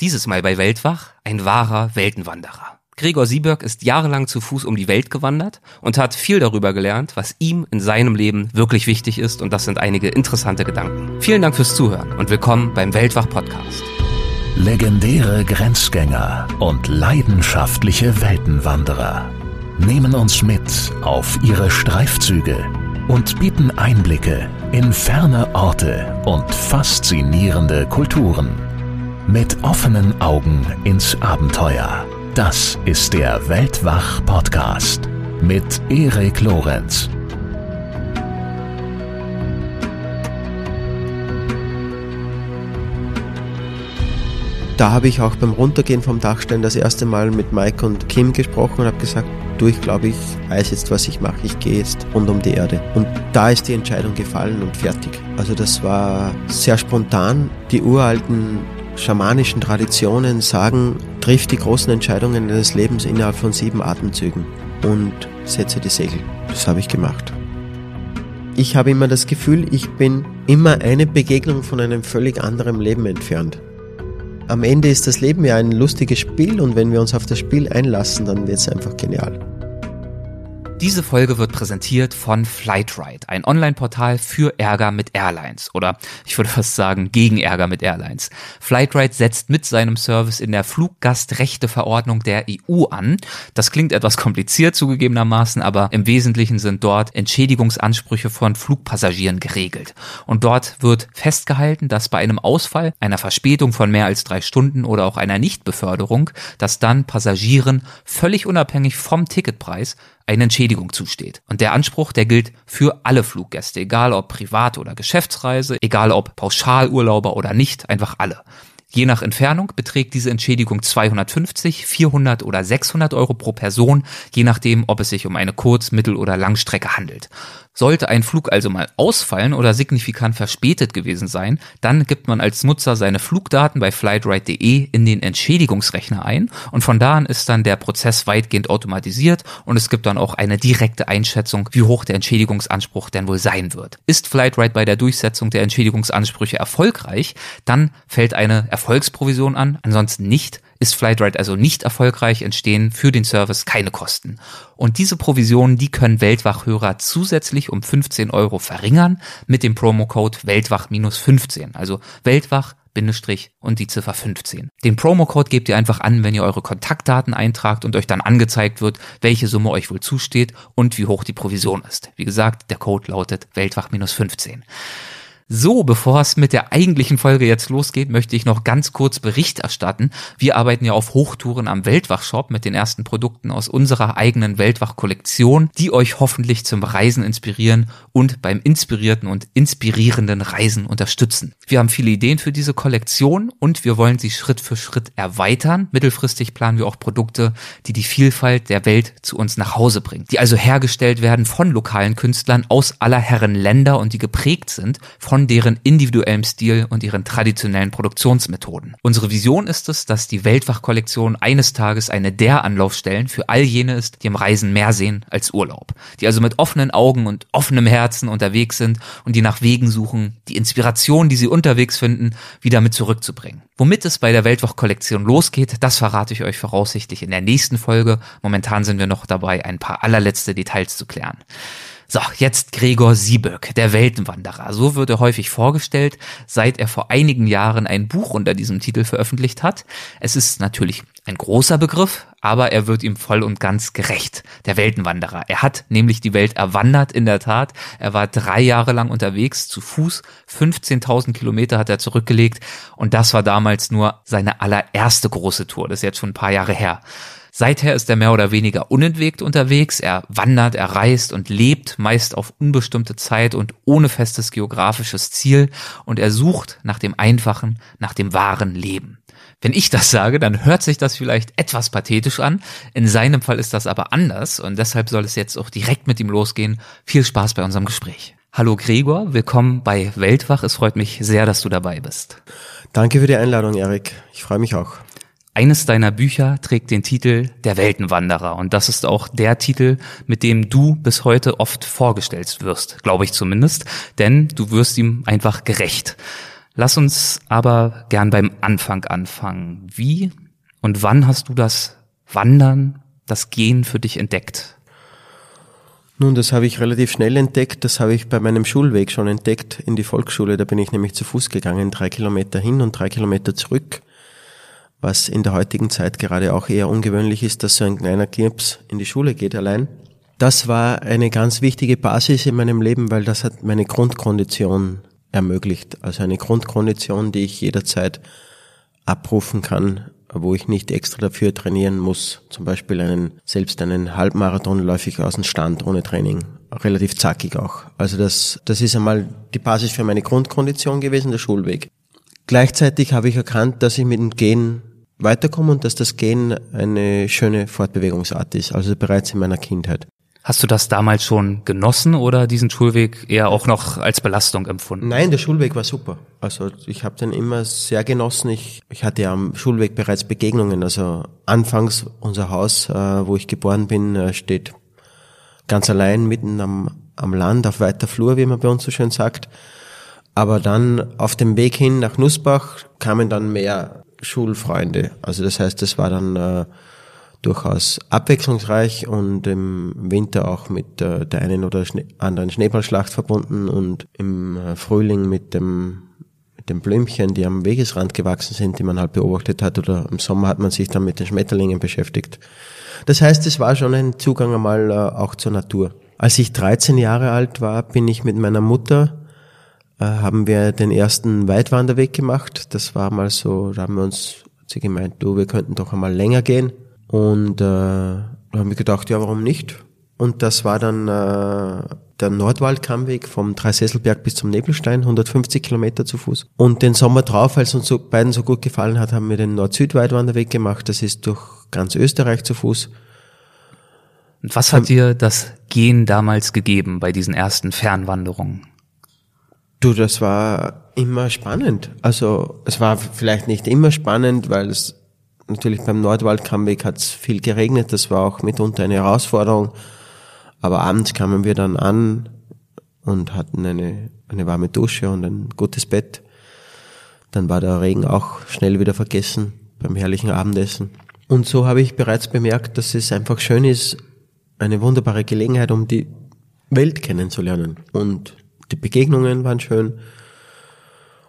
Dieses Mal bei Weltwach ein wahrer Weltenwanderer. Gregor Sieberg ist jahrelang zu Fuß um die Welt gewandert und hat viel darüber gelernt, was ihm in seinem Leben wirklich wichtig ist und das sind einige interessante Gedanken. Vielen Dank fürs Zuhören und willkommen beim Weltwach Podcast. Legendäre Grenzgänger und leidenschaftliche Weltenwanderer nehmen uns mit auf ihre Streifzüge und bieten Einblicke in ferne Orte und faszinierende Kulturen. Mit offenen Augen ins Abenteuer das ist der Weltwach-Podcast mit Erik Lorenz. Da habe ich auch beim Runtergehen vom Dachstein das erste Mal mit Mike und Kim gesprochen und habe gesagt, du, ich glaube, ich weiß jetzt, was ich mache. Ich gehe jetzt rund um die Erde. Und da ist die Entscheidung gefallen und fertig. Also das war sehr spontan. Die uralten schamanischen Traditionen sagen, trifft die großen Entscheidungen deines Lebens innerhalb von sieben Atemzügen und setze die Segel. Das habe ich gemacht. Ich habe immer das Gefühl, ich bin immer eine Begegnung von einem völlig anderen Leben entfernt. Am Ende ist das Leben ja ein lustiges Spiel und wenn wir uns auf das Spiel einlassen, dann wird es einfach genial. Diese Folge wird präsentiert von Flightride, ein Online-Portal für Ärger mit Airlines oder ich würde fast sagen gegen Ärger mit Airlines. Flightride setzt mit seinem Service in der Fluggastrechteverordnung der EU an. Das klingt etwas kompliziert zugegebenermaßen, aber im Wesentlichen sind dort Entschädigungsansprüche von Flugpassagieren geregelt. Und dort wird festgehalten, dass bei einem Ausfall, einer Verspätung von mehr als drei Stunden oder auch einer Nichtbeförderung, dass dann Passagieren völlig unabhängig vom Ticketpreis eine Entschädigung zusteht. Und der Anspruch, der gilt für alle Fluggäste, egal ob Privat- oder Geschäftsreise, egal ob Pauschalurlauber oder nicht, einfach alle. Je nach Entfernung beträgt diese Entschädigung 250, 400 oder 600 Euro pro Person, je nachdem, ob es sich um eine Kurz-, Mittel- oder Langstrecke handelt. Sollte ein Flug also mal ausfallen oder signifikant verspätet gewesen sein, dann gibt man als Nutzer seine Flugdaten bei flightride.de in den Entschädigungsrechner ein und von da an ist dann der Prozess weitgehend automatisiert und es gibt dann auch eine direkte Einschätzung, wie hoch der Entschädigungsanspruch denn wohl sein wird. Ist Flightride bei der Durchsetzung der Entschädigungsansprüche erfolgreich, dann fällt eine Erfolgsprovision an, ansonsten nicht ist Flightride also nicht erfolgreich, entstehen für den Service keine Kosten. Und diese Provisionen, die können Weltwachhörer zusätzlich um 15 Euro verringern mit dem Promocode Weltwach-15. Also Weltwach Bindestrich und die Ziffer 15. Den Promocode gebt ihr einfach an, wenn ihr eure Kontaktdaten eintragt und euch dann angezeigt wird, welche Summe euch wohl zusteht und wie hoch die Provision ist. Wie gesagt, der Code lautet Weltwach-15. So, bevor es mit der eigentlichen Folge jetzt losgeht, möchte ich noch ganz kurz Bericht erstatten. Wir arbeiten ja auf Hochtouren am Weltwach-Shop mit den ersten Produkten aus unserer eigenen Weltwach-Kollektion, die euch hoffentlich zum Reisen inspirieren und beim inspirierten und inspirierenden Reisen unterstützen. Wir haben viele Ideen für diese Kollektion und wir wollen sie Schritt für Schritt erweitern. Mittelfristig planen wir auch Produkte, die die Vielfalt der Welt zu uns nach Hause bringen, die also hergestellt werden von lokalen Künstlern aus aller Herren Länder und die geprägt sind von von deren individuellem Stil und ihren traditionellen Produktionsmethoden. Unsere Vision ist es, dass die Weltwach-Kollektion eines Tages eine der Anlaufstellen für all jene ist, die im Reisen mehr sehen als Urlaub. Die also mit offenen Augen und offenem Herzen unterwegs sind und die nach Wegen suchen, die Inspiration, die sie unterwegs finden, wieder mit zurückzubringen. Womit es bei der Weltwach-Kollektion losgeht, das verrate ich euch voraussichtlich in der nächsten Folge. Momentan sind wir noch dabei, ein paar allerletzte Details zu klären. So, jetzt Gregor Sieböck, der Weltenwanderer. So wird er häufig vorgestellt, seit er vor einigen Jahren ein Buch unter diesem Titel veröffentlicht hat. Es ist natürlich ein großer Begriff, aber er wird ihm voll und ganz gerecht. Der Weltenwanderer. Er hat nämlich die Welt erwandert, in der Tat. Er war drei Jahre lang unterwegs, zu Fuß. 15.000 Kilometer hat er zurückgelegt. Und das war damals nur seine allererste große Tour. Das ist jetzt schon ein paar Jahre her. Seither ist er mehr oder weniger unentwegt unterwegs. Er wandert, er reist und lebt meist auf unbestimmte Zeit und ohne festes geografisches Ziel und er sucht nach dem einfachen, nach dem wahren Leben. Wenn ich das sage, dann hört sich das vielleicht etwas pathetisch an. In seinem Fall ist das aber anders und deshalb soll es jetzt auch direkt mit ihm losgehen. Viel Spaß bei unserem Gespräch. Hallo Gregor, willkommen bei Weltwach. Es freut mich sehr, dass du dabei bist. Danke für die Einladung, Erik. Ich freue mich auch. Eines deiner Bücher trägt den Titel Der Weltenwanderer und das ist auch der Titel, mit dem du bis heute oft vorgestellt wirst, glaube ich zumindest, denn du wirst ihm einfach gerecht. Lass uns aber gern beim Anfang anfangen. Wie und wann hast du das Wandern, das Gehen für dich entdeckt? Nun, das habe ich relativ schnell entdeckt. Das habe ich bei meinem Schulweg schon entdeckt in die Volksschule. Da bin ich nämlich zu Fuß gegangen, drei Kilometer hin und drei Kilometer zurück. Was in der heutigen Zeit gerade auch eher ungewöhnlich ist, dass so ein kleiner Knirps in die Schule geht allein. Das war eine ganz wichtige Basis in meinem Leben, weil das hat meine Grundkondition ermöglicht. Also eine Grundkondition, die ich jederzeit abrufen kann, wo ich nicht extra dafür trainieren muss. Zum Beispiel einen, selbst einen Halbmarathon läufe ich aus dem Stand ohne Training. Relativ zackig auch. Also das, das ist einmal die Basis für meine Grundkondition gewesen, der Schulweg. Gleichzeitig habe ich erkannt, dass ich mit dem Gehen weiterkomme und dass das Gehen eine schöne Fortbewegungsart ist, also bereits in meiner Kindheit. Hast du das damals schon genossen oder diesen Schulweg eher auch noch als Belastung empfunden? Nein, der Schulweg war super. Also ich habe den immer sehr genossen. Ich, ich hatte ja am Schulweg bereits Begegnungen. Also anfangs unser Haus, äh, wo ich geboren bin, äh, steht ganz allein mitten am, am Land, auf weiter Flur, wie man bei uns so schön sagt. Aber dann auf dem Weg hin nach Nussbach kamen dann mehr Schulfreunde. Also das heißt, es war dann äh, durchaus abwechslungsreich und im Winter auch mit äh, der einen oder Schnee anderen Schneeballschlacht verbunden und im äh, Frühling mit dem mit den Blümchen, die am Wegesrand gewachsen sind, die man halt beobachtet hat, oder im Sommer hat man sich dann mit den Schmetterlingen beschäftigt. Das heißt, es war schon ein Zugang einmal äh, auch zur Natur. Als ich 13 Jahre alt war, bin ich mit meiner Mutter, haben wir den ersten Weitwanderweg gemacht. Das war mal so, da haben wir uns, sie gemeint, du, wir könnten doch einmal länger gehen. Und äh, da haben wir gedacht, ja, warum nicht? Und das war dann äh, der Nordwaldkammweg vom Dreisesselberg bis zum Nebelstein, 150 Kilometer zu Fuß. Und den Sommer drauf, als uns so, beiden so gut gefallen hat, haben wir den Nord-Süd-Weitwanderweg gemacht. Das ist durch ganz Österreich zu Fuß. Und was hat dir das Gehen damals gegeben bei diesen ersten Fernwanderungen? Du, das war immer spannend. Also es war vielleicht nicht immer spannend, weil es natürlich beim Nordwaldkammweg hat es viel geregnet, das war auch mitunter eine Herausforderung. Aber abends kamen wir dann an und hatten eine, eine warme Dusche und ein gutes Bett. Dann war der Regen auch schnell wieder vergessen beim herrlichen Abendessen. Und so habe ich bereits bemerkt, dass es einfach schön ist, eine wunderbare Gelegenheit, um die Welt kennenzulernen. Und die Begegnungen waren schön.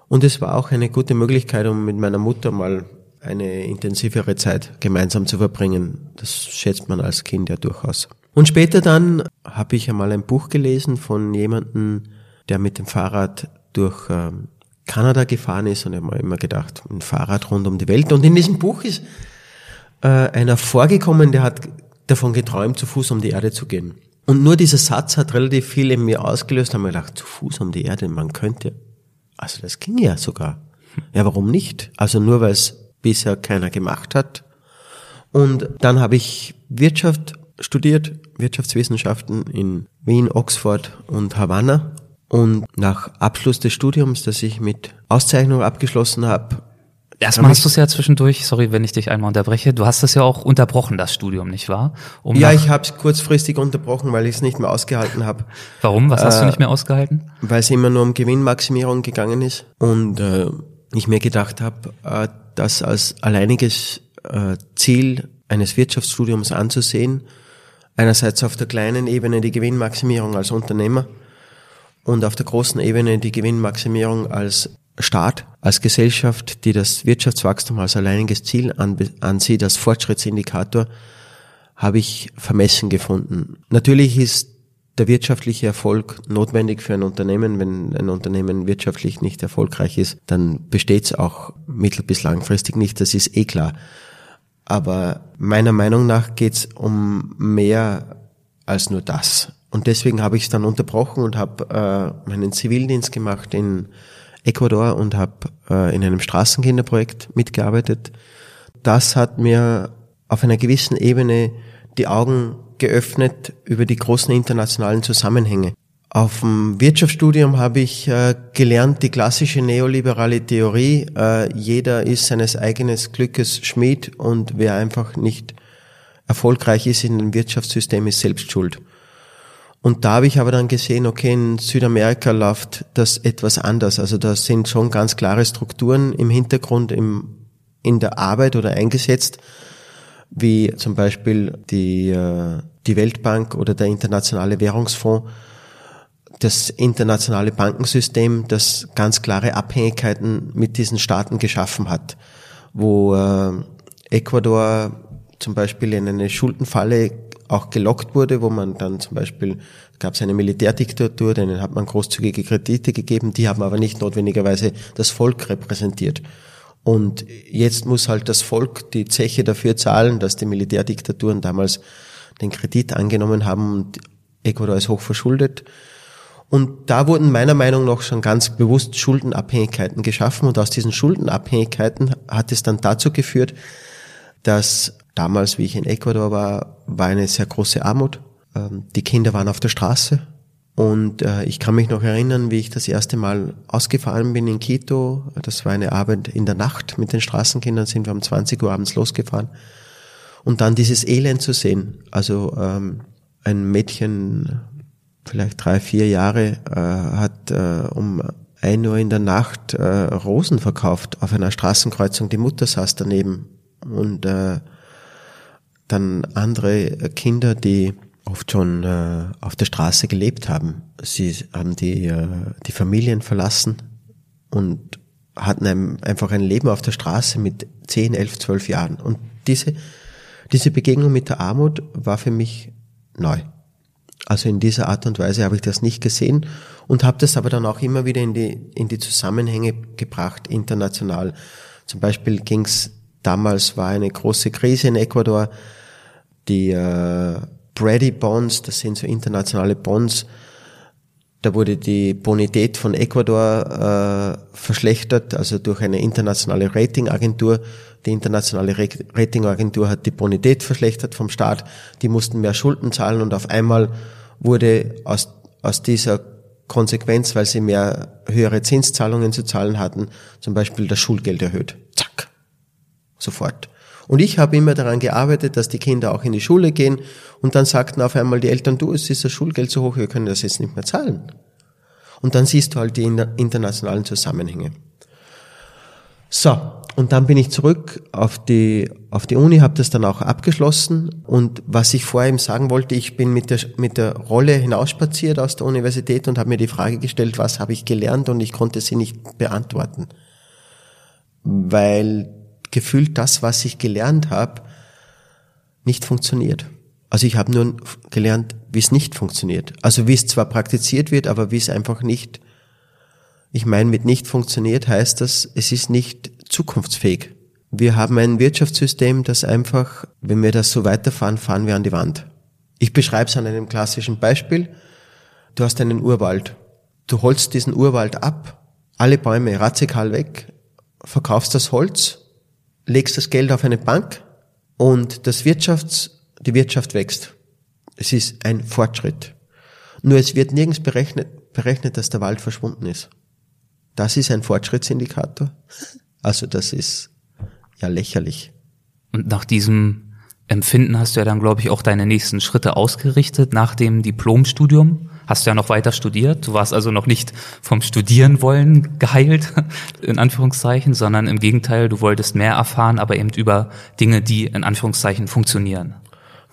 Und es war auch eine gute Möglichkeit, um mit meiner Mutter mal eine intensivere Zeit gemeinsam zu verbringen. Das schätzt man als Kind ja durchaus. Und später dann habe ich einmal ein Buch gelesen von jemandem, der mit dem Fahrrad durch ähm, Kanada gefahren ist und ich habe mir immer gedacht, ein Fahrrad rund um die Welt. Und in diesem Buch ist äh, einer vorgekommen, der hat davon geträumt, zu Fuß um die Erde zu gehen. Und nur dieser Satz hat relativ viel in mir ausgelöst, haben wir gedacht, zu Fuß um die Erde, man könnte. Also das ging ja sogar. Ja, warum nicht? Also nur weil es bisher keiner gemacht hat. Und dann habe ich Wirtschaft studiert, Wirtschaftswissenschaften in Wien, Oxford und Havanna. Und nach Abschluss des Studiums, das ich mit Auszeichnung abgeschlossen habe, Erstmal hast du es ja zwischendurch, sorry, wenn ich dich einmal unterbreche, du hast es ja auch unterbrochen, das Studium, nicht wahr? Um ja, ich habe es kurzfristig unterbrochen, weil ich es nicht mehr ausgehalten habe. Warum? Was hast äh, du nicht mehr ausgehalten? Weil es immer nur um Gewinnmaximierung gegangen ist und äh, ich mir gedacht habe, äh, das als alleiniges äh, Ziel eines Wirtschaftsstudiums anzusehen. Einerseits auf der kleinen Ebene die Gewinnmaximierung als Unternehmer und auf der großen Ebene die Gewinnmaximierung als Staat, als Gesellschaft, die das Wirtschaftswachstum als alleiniges Ziel ansieht, als Fortschrittsindikator, habe ich vermessen gefunden. Natürlich ist der wirtschaftliche Erfolg notwendig für ein Unternehmen. Wenn ein Unternehmen wirtschaftlich nicht erfolgreich ist, dann besteht es auch mittel- bis langfristig nicht, das ist eh klar. Aber meiner Meinung nach geht es um mehr als nur das. Und deswegen habe ich es dann unterbrochen und habe äh, meinen Zivildienst gemacht in Ecuador und habe äh, in einem Straßenkinderprojekt mitgearbeitet. Das hat mir auf einer gewissen Ebene die Augen geöffnet über die großen internationalen Zusammenhänge. Auf dem Wirtschaftsstudium habe ich äh, gelernt, die klassische neoliberale Theorie, äh, jeder ist seines eigenen Glückes Schmied und wer einfach nicht erfolgreich ist in dem Wirtschaftssystem, ist selbst schuld. Und da habe ich aber dann gesehen, okay, in Südamerika läuft das etwas anders. Also da sind schon ganz klare Strukturen im Hintergrund im, in der Arbeit oder eingesetzt, wie zum Beispiel die, äh, die Weltbank oder der Internationale Währungsfonds, das internationale Bankensystem, das ganz klare Abhängigkeiten mit diesen Staaten geschaffen hat, wo äh, Ecuador zum Beispiel in eine Schuldenfalle auch gelockt wurde, wo man dann zum Beispiel gab es eine Militärdiktatur, denen hat man großzügige Kredite gegeben, die haben aber nicht notwendigerweise das Volk repräsentiert. Und jetzt muss halt das Volk die Zeche dafür zahlen, dass die Militärdiktaturen damals den Kredit angenommen haben und Ecuador ist hoch verschuldet. Und da wurden meiner Meinung nach schon ganz bewusst Schuldenabhängigkeiten geschaffen und aus diesen Schuldenabhängigkeiten hat es dann dazu geführt, dass damals, wie ich in Ecuador war, war eine sehr große Armut. Ähm, die Kinder waren auf der Straße. Und äh, ich kann mich noch erinnern, wie ich das erste Mal ausgefahren bin in Quito. Das war eine Arbeit in der Nacht mit den Straßenkindern, sind wir um 20 Uhr abends losgefahren. Und dann dieses Elend zu sehen. Also ähm, ein Mädchen, vielleicht drei, vier Jahre, äh, hat äh, um ein Uhr in der Nacht Rosen verkauft auf einer Straßenkreuzung. Die Mutter saß daneben und äh, dann andere Kinder, die oft schon äh, auf der Straße gelebt haben. Sie haben die, äh, die Familien verlassen und hatten ein, einfach ein Leben auf der Straße mit 10, 11, 12 Jahren. Und diese, diese Begegnung mit der Armut war für mich neu. Also in dieser Art und Weise habe ich das nicht gesehen und habe das aber dann auch immer wieder in die, in die Zusammenhänge gebracht, international. Zum Beispiel ging es damals war eine große Krise in Ecuador. Die äh, Brady Bonds, das sind so internationale Bonds, da wurde die Bonität von Ecuador äh, verschlechtert, also durch eine internationale Ratingagentur. Die internationale Ratingagentur hat die Bonität verschlechtert vom Staat. Die mussten mehr Schulden zahlen und auf einmal wurde aus, aus dieser Konsequenz, weil sie mehr höhere Zinszahlungen zu zahlen hatten, zum Beispiel das Schulgeld erhöht. Zack sofort. Und ich habe immer daran gearbeitet, dass die Kinder auch in die Schule gehen und dann sagten auf einmal die Eltern, du, es ist das Schulgeld so hoch, wir können das jetzt nicht mehr zahlen. Und dann siehst du halt die internationalen Zusammenhänge. So, und dann bin ich zurück auf die, auf die Uni, habe das dann auch abgeschlossen. Und was ich vorher eben sagen wollte, ich bin mit der, mit der Rolle hinausspaziert aus der Universität und habe mir die Frage gestellt, was habe ich gelernt und ich konnte sie nicht beantworten. Weil gefühlt das, was ich gelernt habe, nicht funktioniert. Also ich habe nur gelernt, wie es nicht funktioniert. Also wie es zwar praktiziert wird, aber wie es einfach nicht, ich meine, mit nicht funktioniert heißt das, es ist nicht zukunftsfähig. Wir haben ein Wirtschaftssystem, das einfach, wenn wir das so weiterfahren, fahren wir an die Wand. Ich beschreibe es an einem klassischen Beispiel. Du hast einen Urwald. Du holst diesen Urwald ab, alle Bäume radikal weg, verkaufst das Holz legst das Geld auf eine Bank und das Wirtschafts, die Wirtschaft wächst. Es ist ein Fortschritt. Nur es wird nirgends berechnet, berechnet, dass der Wald verschwunden ist. Das ist ein Fortschrittsindikator. Also das ist ja lächerlich. Und nach diesem Empfinden hast du ja dann, glaube ich, auch deine nächsten Schritte ausgerichtet nach dem Diplomstudium hast du ja noch weiter studiert. Du warst also noch nicht vom Studieren wollen geheilt, in Anführungszeichen, sondern im Gegenteil, du wolltest mehr erfahren, aber eben über Dinge, die in Anführungszeichen funktionieren.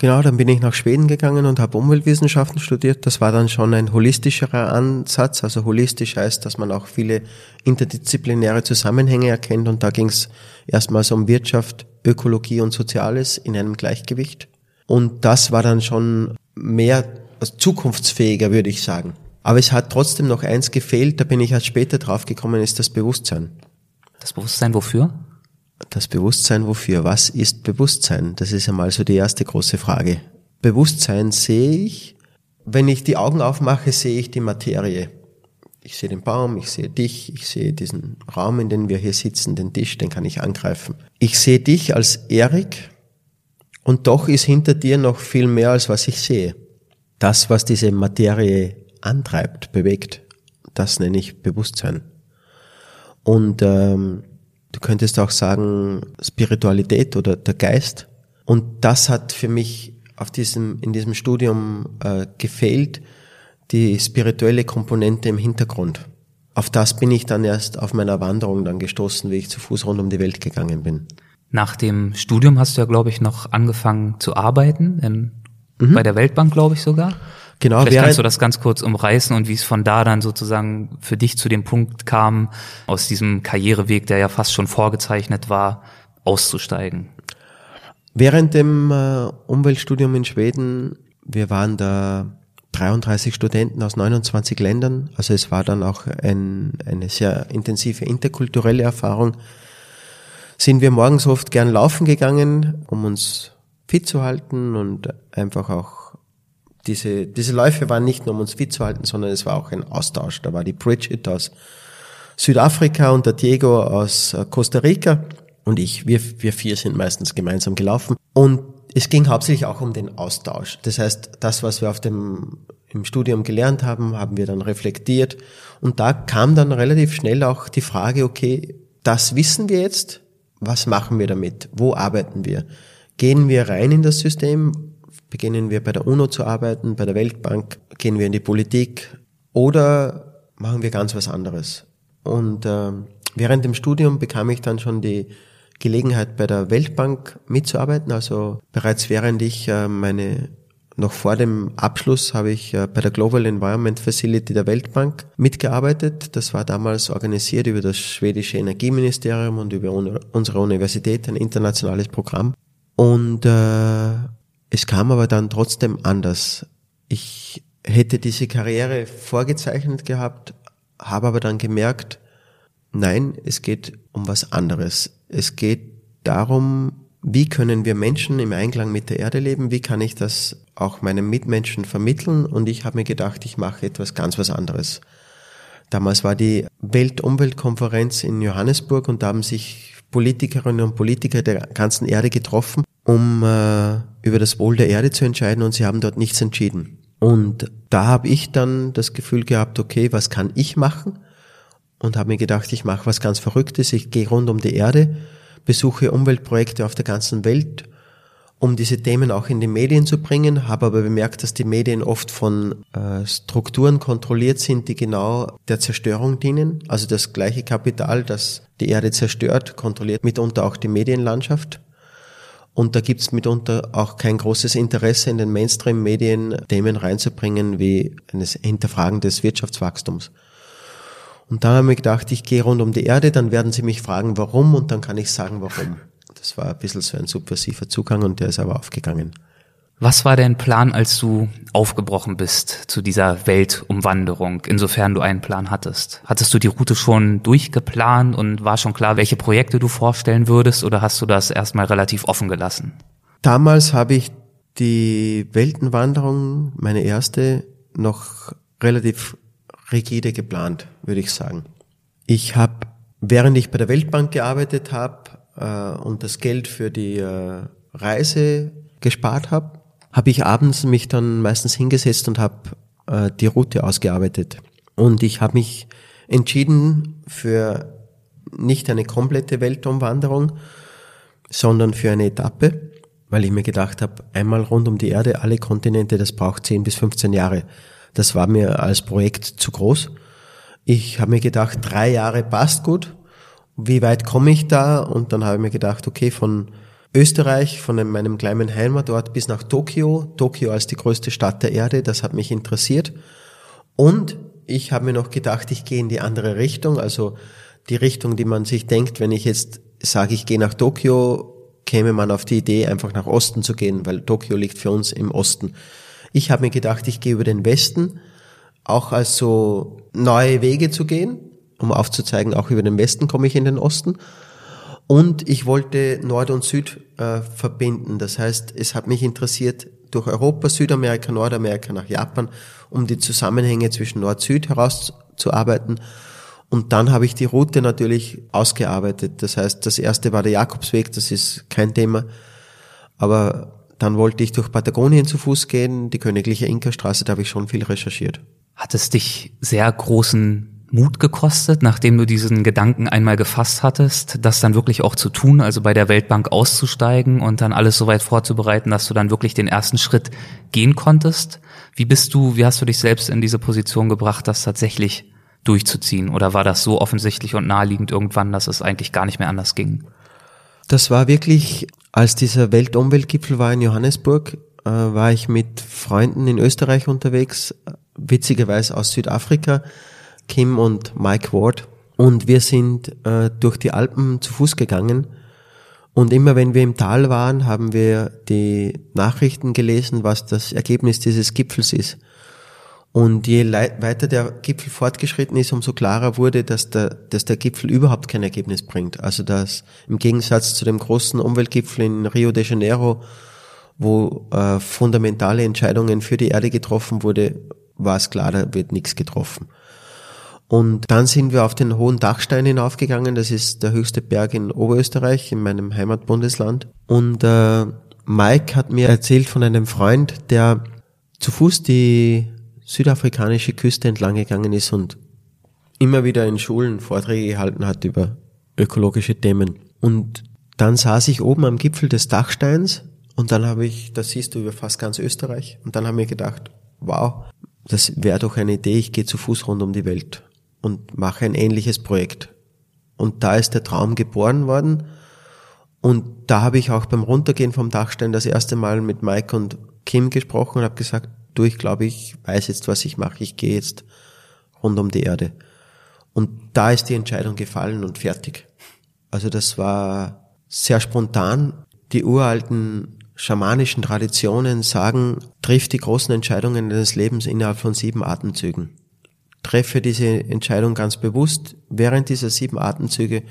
Genau, dann bin ich nach Schweden gegangen und habe Umweltwissenschaften studiert. Das war dann schon ein holistischerer Ansatz. Also holistisch heißt, dass man auch viele interdisziplinäre Zusammenhänge erkennt. Und da ging es erstmals um Wirtschaft, Ökologie und Soziales in einem Gleichgewicht. Und das war dann schon mehr zukunftsfähiger, würde ich sagen. Aber es hat trotzdem noch eins gefehlt, da bin ich erst später drauf gekommen, ist das Bewusstsein. Das Bewusstsein wofür? Das Bewusstsein wofür? Was ist Bewusstsein? Das ist einmal so die erste große Frage. Bewusstsein sehe ich, wenn ich die Augen aufmache, sehe ich die Materie. Ich sehe den Baum, ich sehe dich, ich sehe diesen Raum, in dem wir hier sitzen, den Tisch, den kann ich angreifen. Ich sehe dich als Erik und doch ist hinter dir noch viel mehr, als was ich sehe das, was diese Materie antreibt, bewegt, das nenne ich Bewusstsein. Und ähm, du könntest auch sagen Spiritualität oder der Geist. Und das hat für mich auf diesem, in diesem Studium äh, gefehlt, die spirituelle Komponente im Hintergrund. Auf das bin ich dann erst auf meiner Wanderung dann gestoßen, wie ich zu Fuß rund um die Welt gegangen bin. Nach dem Studium hast du ja, glaube ich, noch angefangen zu arbeiten, in, mhm. bei der Weltbank, glaube ich sogar. Genau. Vielleicht kannst du das ganz kurz umreißen und wie es von da dann sozusagen für dich zu dem Punkt kam, aus diesem Karriereweg, der ja fast schon vorgezeichnet war, auszusteigen. Während dem äh, Umweltstudium in Schweden, wir waren da 33 Studenten aus 29 Ländern, also es war dann auch ein, eine sehr intensive interkulturelle Erfahrung, sind wir morgens oft gern laufen gegangen, um uns fit zu halten und einfach auch diese, diese Läufe waren nicht nur, um uns fit zu halten, sondern es war auch ein Austausch. Da war die Bridget aus Südafrika und der Diego aus äh, Costa Rica und ich. Wir, wir vier sind meistens gemeinsam gelaufen. Und es ging hauptsächlich auch um den Austausch. Das heißt, das, was wir auf dem, im Studium gelernt haben, haben wir dann reflektiert. Und da kam dann relativ schnell auch die Frage, okay, das wissen wir jetzt. Was machen wir damit? Wo arbeiten wir? Gehen wir rein in das System? Beginnen wir bei der UNO zu arbeiten, bei der Weltbank, gehen wir in die Politik oder machen wir ganz was anderes? Und äh, während dem Studium bekam ich dann schon die Gelegenheit, bei der Weltbank mitzuarbeiten. Also bereits während ich äh, meine noch vor dem Abschluss habe ich äh, bei der Global Environment Facility der Weltbank mitgearbeitet. Das war damals organisiert über das schwedische Energieministerium und über unsere Universität, ein internationales Programm. Und äh, es kam aber dann trotzdem anders. Ich hätte diese Karriere vorgezeichnet gehabt, habe aber dann gemerkt, nein, es geht um was anderes. Es geht darum, wie können wir Menschen im Einklang mit der Erde leben, wie kann ich das auch meinen Mitmenschen vermitteln und ich habe mir gedacht, ich mache etwas ganz was anderes. Damals war die Weltumweltkonferenz in Johannesburg und da haben sich Politikerinnen und Politiker der ganzen Erde getroffen um äh, über das Wohl der Erde zu entscheiden und sie haben dort nichts entschieden. Und da habe ich dann das Gefühl gehabt, okay, was kann ich machen? Und habe mir gedacht, ich mache was ganz Verrücktes. Ich gehe rund um die Erde, besuche Umweltprojekte auf der ganzen Welt, um diese Themen auch in die Medien zu bringen, habe aber bemerkt, dass die Medien oft von äh, Strukturen kontrolliert sind, die genau der Zerstörung dienen. Also das gleiche Kapital, das die Erde zerstört, kontrolliert mitunter auch die Medienlandschaft. Und da gibt's mitunter auch kein großes Interesse in den Mainstream-Medien, Themen reinzubringen wie eines Hinterfragen des Wirtschaftswachstums. Und da haben wir gedacht, ich gehe rund um die Erde, dann werden sie mich fragen, warum, und dann kann ich sagen, warum. Das war ein bisschen so ein subversiver Zugang und der ist aber aufgegangen. Was war dein Plan, als du aufgebrochen bist zu dieser Weltumwanderung, insofern du einen Plan hattest? Hattest du die Route schon durchgeplant und war schon klar, welche Projekte du vorstellen würdest oder hast du das erstmal relativ offen gelassen? Damals habe ich die Weltenwanderung, meine erste, noch relativ rigide geplant, würde ich sagen. Ich habe, während ich bei der Weltbank gearbeitet habe äh, und das Geld für die äh, Reise gespart habe, habe ich abends mich dann meistens hingesetzt und habe äh, die Route ausgearbeitet. Und ich habe mich entschieden für nicht eine komplette Weltumwanderung, sondern für eine Etappe, weil ich mir gedacht habe, einmal rund um die Erde, alle Kontinente, das braucht 10 bis 15 Jahre. Das war mir als Projekt zu groß. Ich habe mir gedacht, drei Jahre passt gut. Wie weit komme ich da? Und dann habe ich mir gedacht, okay, von Österreich, von meinem kleinen Heimatort bis nach Tokio, Tokio als die größte Stadt der Erde, das hat mich interessiert. Und ich habe mir noch gedacht, ich gehe in die andere Richtung, also die Richtung, die man sich denkt, wenn ich jetzt sage, ich gehe nach Tokio, käme man auf die Idee, einfach nach Osten zu gehen, weil Tokio liegt für uns im Osten. Ich habe mir gedacht, ich gehe über den Westen, auch als so neue Wege zu gehen, um aufzuzeigen, auch über den Westen komme ich in den Osten. Und ich wollte Nord und Süd äh, verbinden. Das heißt, es hat mich interessiert, durch Europa, Südamerika, Nordamerika nach Japan, um die Zusammenhänge zwischen Nord-Süd herauszuarbeiten. Und dann habe ich die Route natürlich ausgearbeitet. Das heißt, das erste war der Jakobsweg, das ist kein Thema. Aber dann wollte ich durch Patagonien zu Fuß gehen, die Königliche Inka-Straße, da habe ich schon viel recherchiert. Hat es dich sehr großen Mut gekostet, nachdem du diesen Gedanken einmal gefasst hattest, das dann wirklich auch zu tun, also bei der Weltbank auszusteigen und dann alles so weit vorzubereiten, dass du dann wirklich den ersten Schritt gehen konntest? Wie bist du, wie hast du dich selbst in diese Position gebracht, das tatsächlich durchzuziehen? Oder war das so offensichtlich und naheliegend irgendwann, dass es eigentlich gar nicht mehr anders ging? Das war wirklich, als dieser Weltumweltgipfel war in Johannesburg, äh, war ich mit Freunden in Österreich unterwegs, witzigerweise aus Südafrika, Kim und Mike Ward. Und wir sind äh, durch die Alpen zu Fuß gegangen. Und immer wenn wir im Tal waren, haben wir die Nachrichten gelesen, was das Ergebnis dieses Gipfels ist. Und je weiter der Gipfel fortgeschritten ist, umso klarer wurde, dass der, dass der Gipfel überhaupt kein Ergebnis bringt. Also dass im Gegensatz zu dem großen Umweltgipfel in Rio de Janeiro, wo äh, fundamentale Entscheidungen für die Erde getroffen wurde, war es klar, da wird nichts getroffen. Und dann sind wir auf den Hohen Dachstein hinaufgegangen. Das ist der höchste Berg in Oberösterreich, in meinem Heimatbundesland. Und äh, Mike hat mir erzählt von einem Freund, der zu Fuß die südafrikanische Küste entlang gegangen ist und immer wieder in Schulen Vorträge gehalten hat über ökologische Themen. Und dann saß ich oben am Gipfel des Dachsteins und dann habe ich, das siehst du über fast ganz Österreich, und dann habe ich gedacht, wow, das wäre doch eine Idee, ich gehe zu Fuß rund um die Welt und mache ein ähnliches Projekt. Und da ist der Traum geboren worden. Und da habe ich auch beim Runtergehen vom Dachstein das erste Mal mit Mike und Kim gesprochen und habe gesagt, du, ich glaube, ich weiß jetzt, was ich mache. Ich gehe jetzt rund um die Erde. Und da ist die Entscheidung gefallen und fertig. Also das war sehr spontan. Die uralten schamanischen Traditionen sagen, trifft die großen Entscheidungen deines Lebens innerhalb von sieben Atemzügen treffe diese Entscheidung ganz bewusst während dieser sieben Atemzüge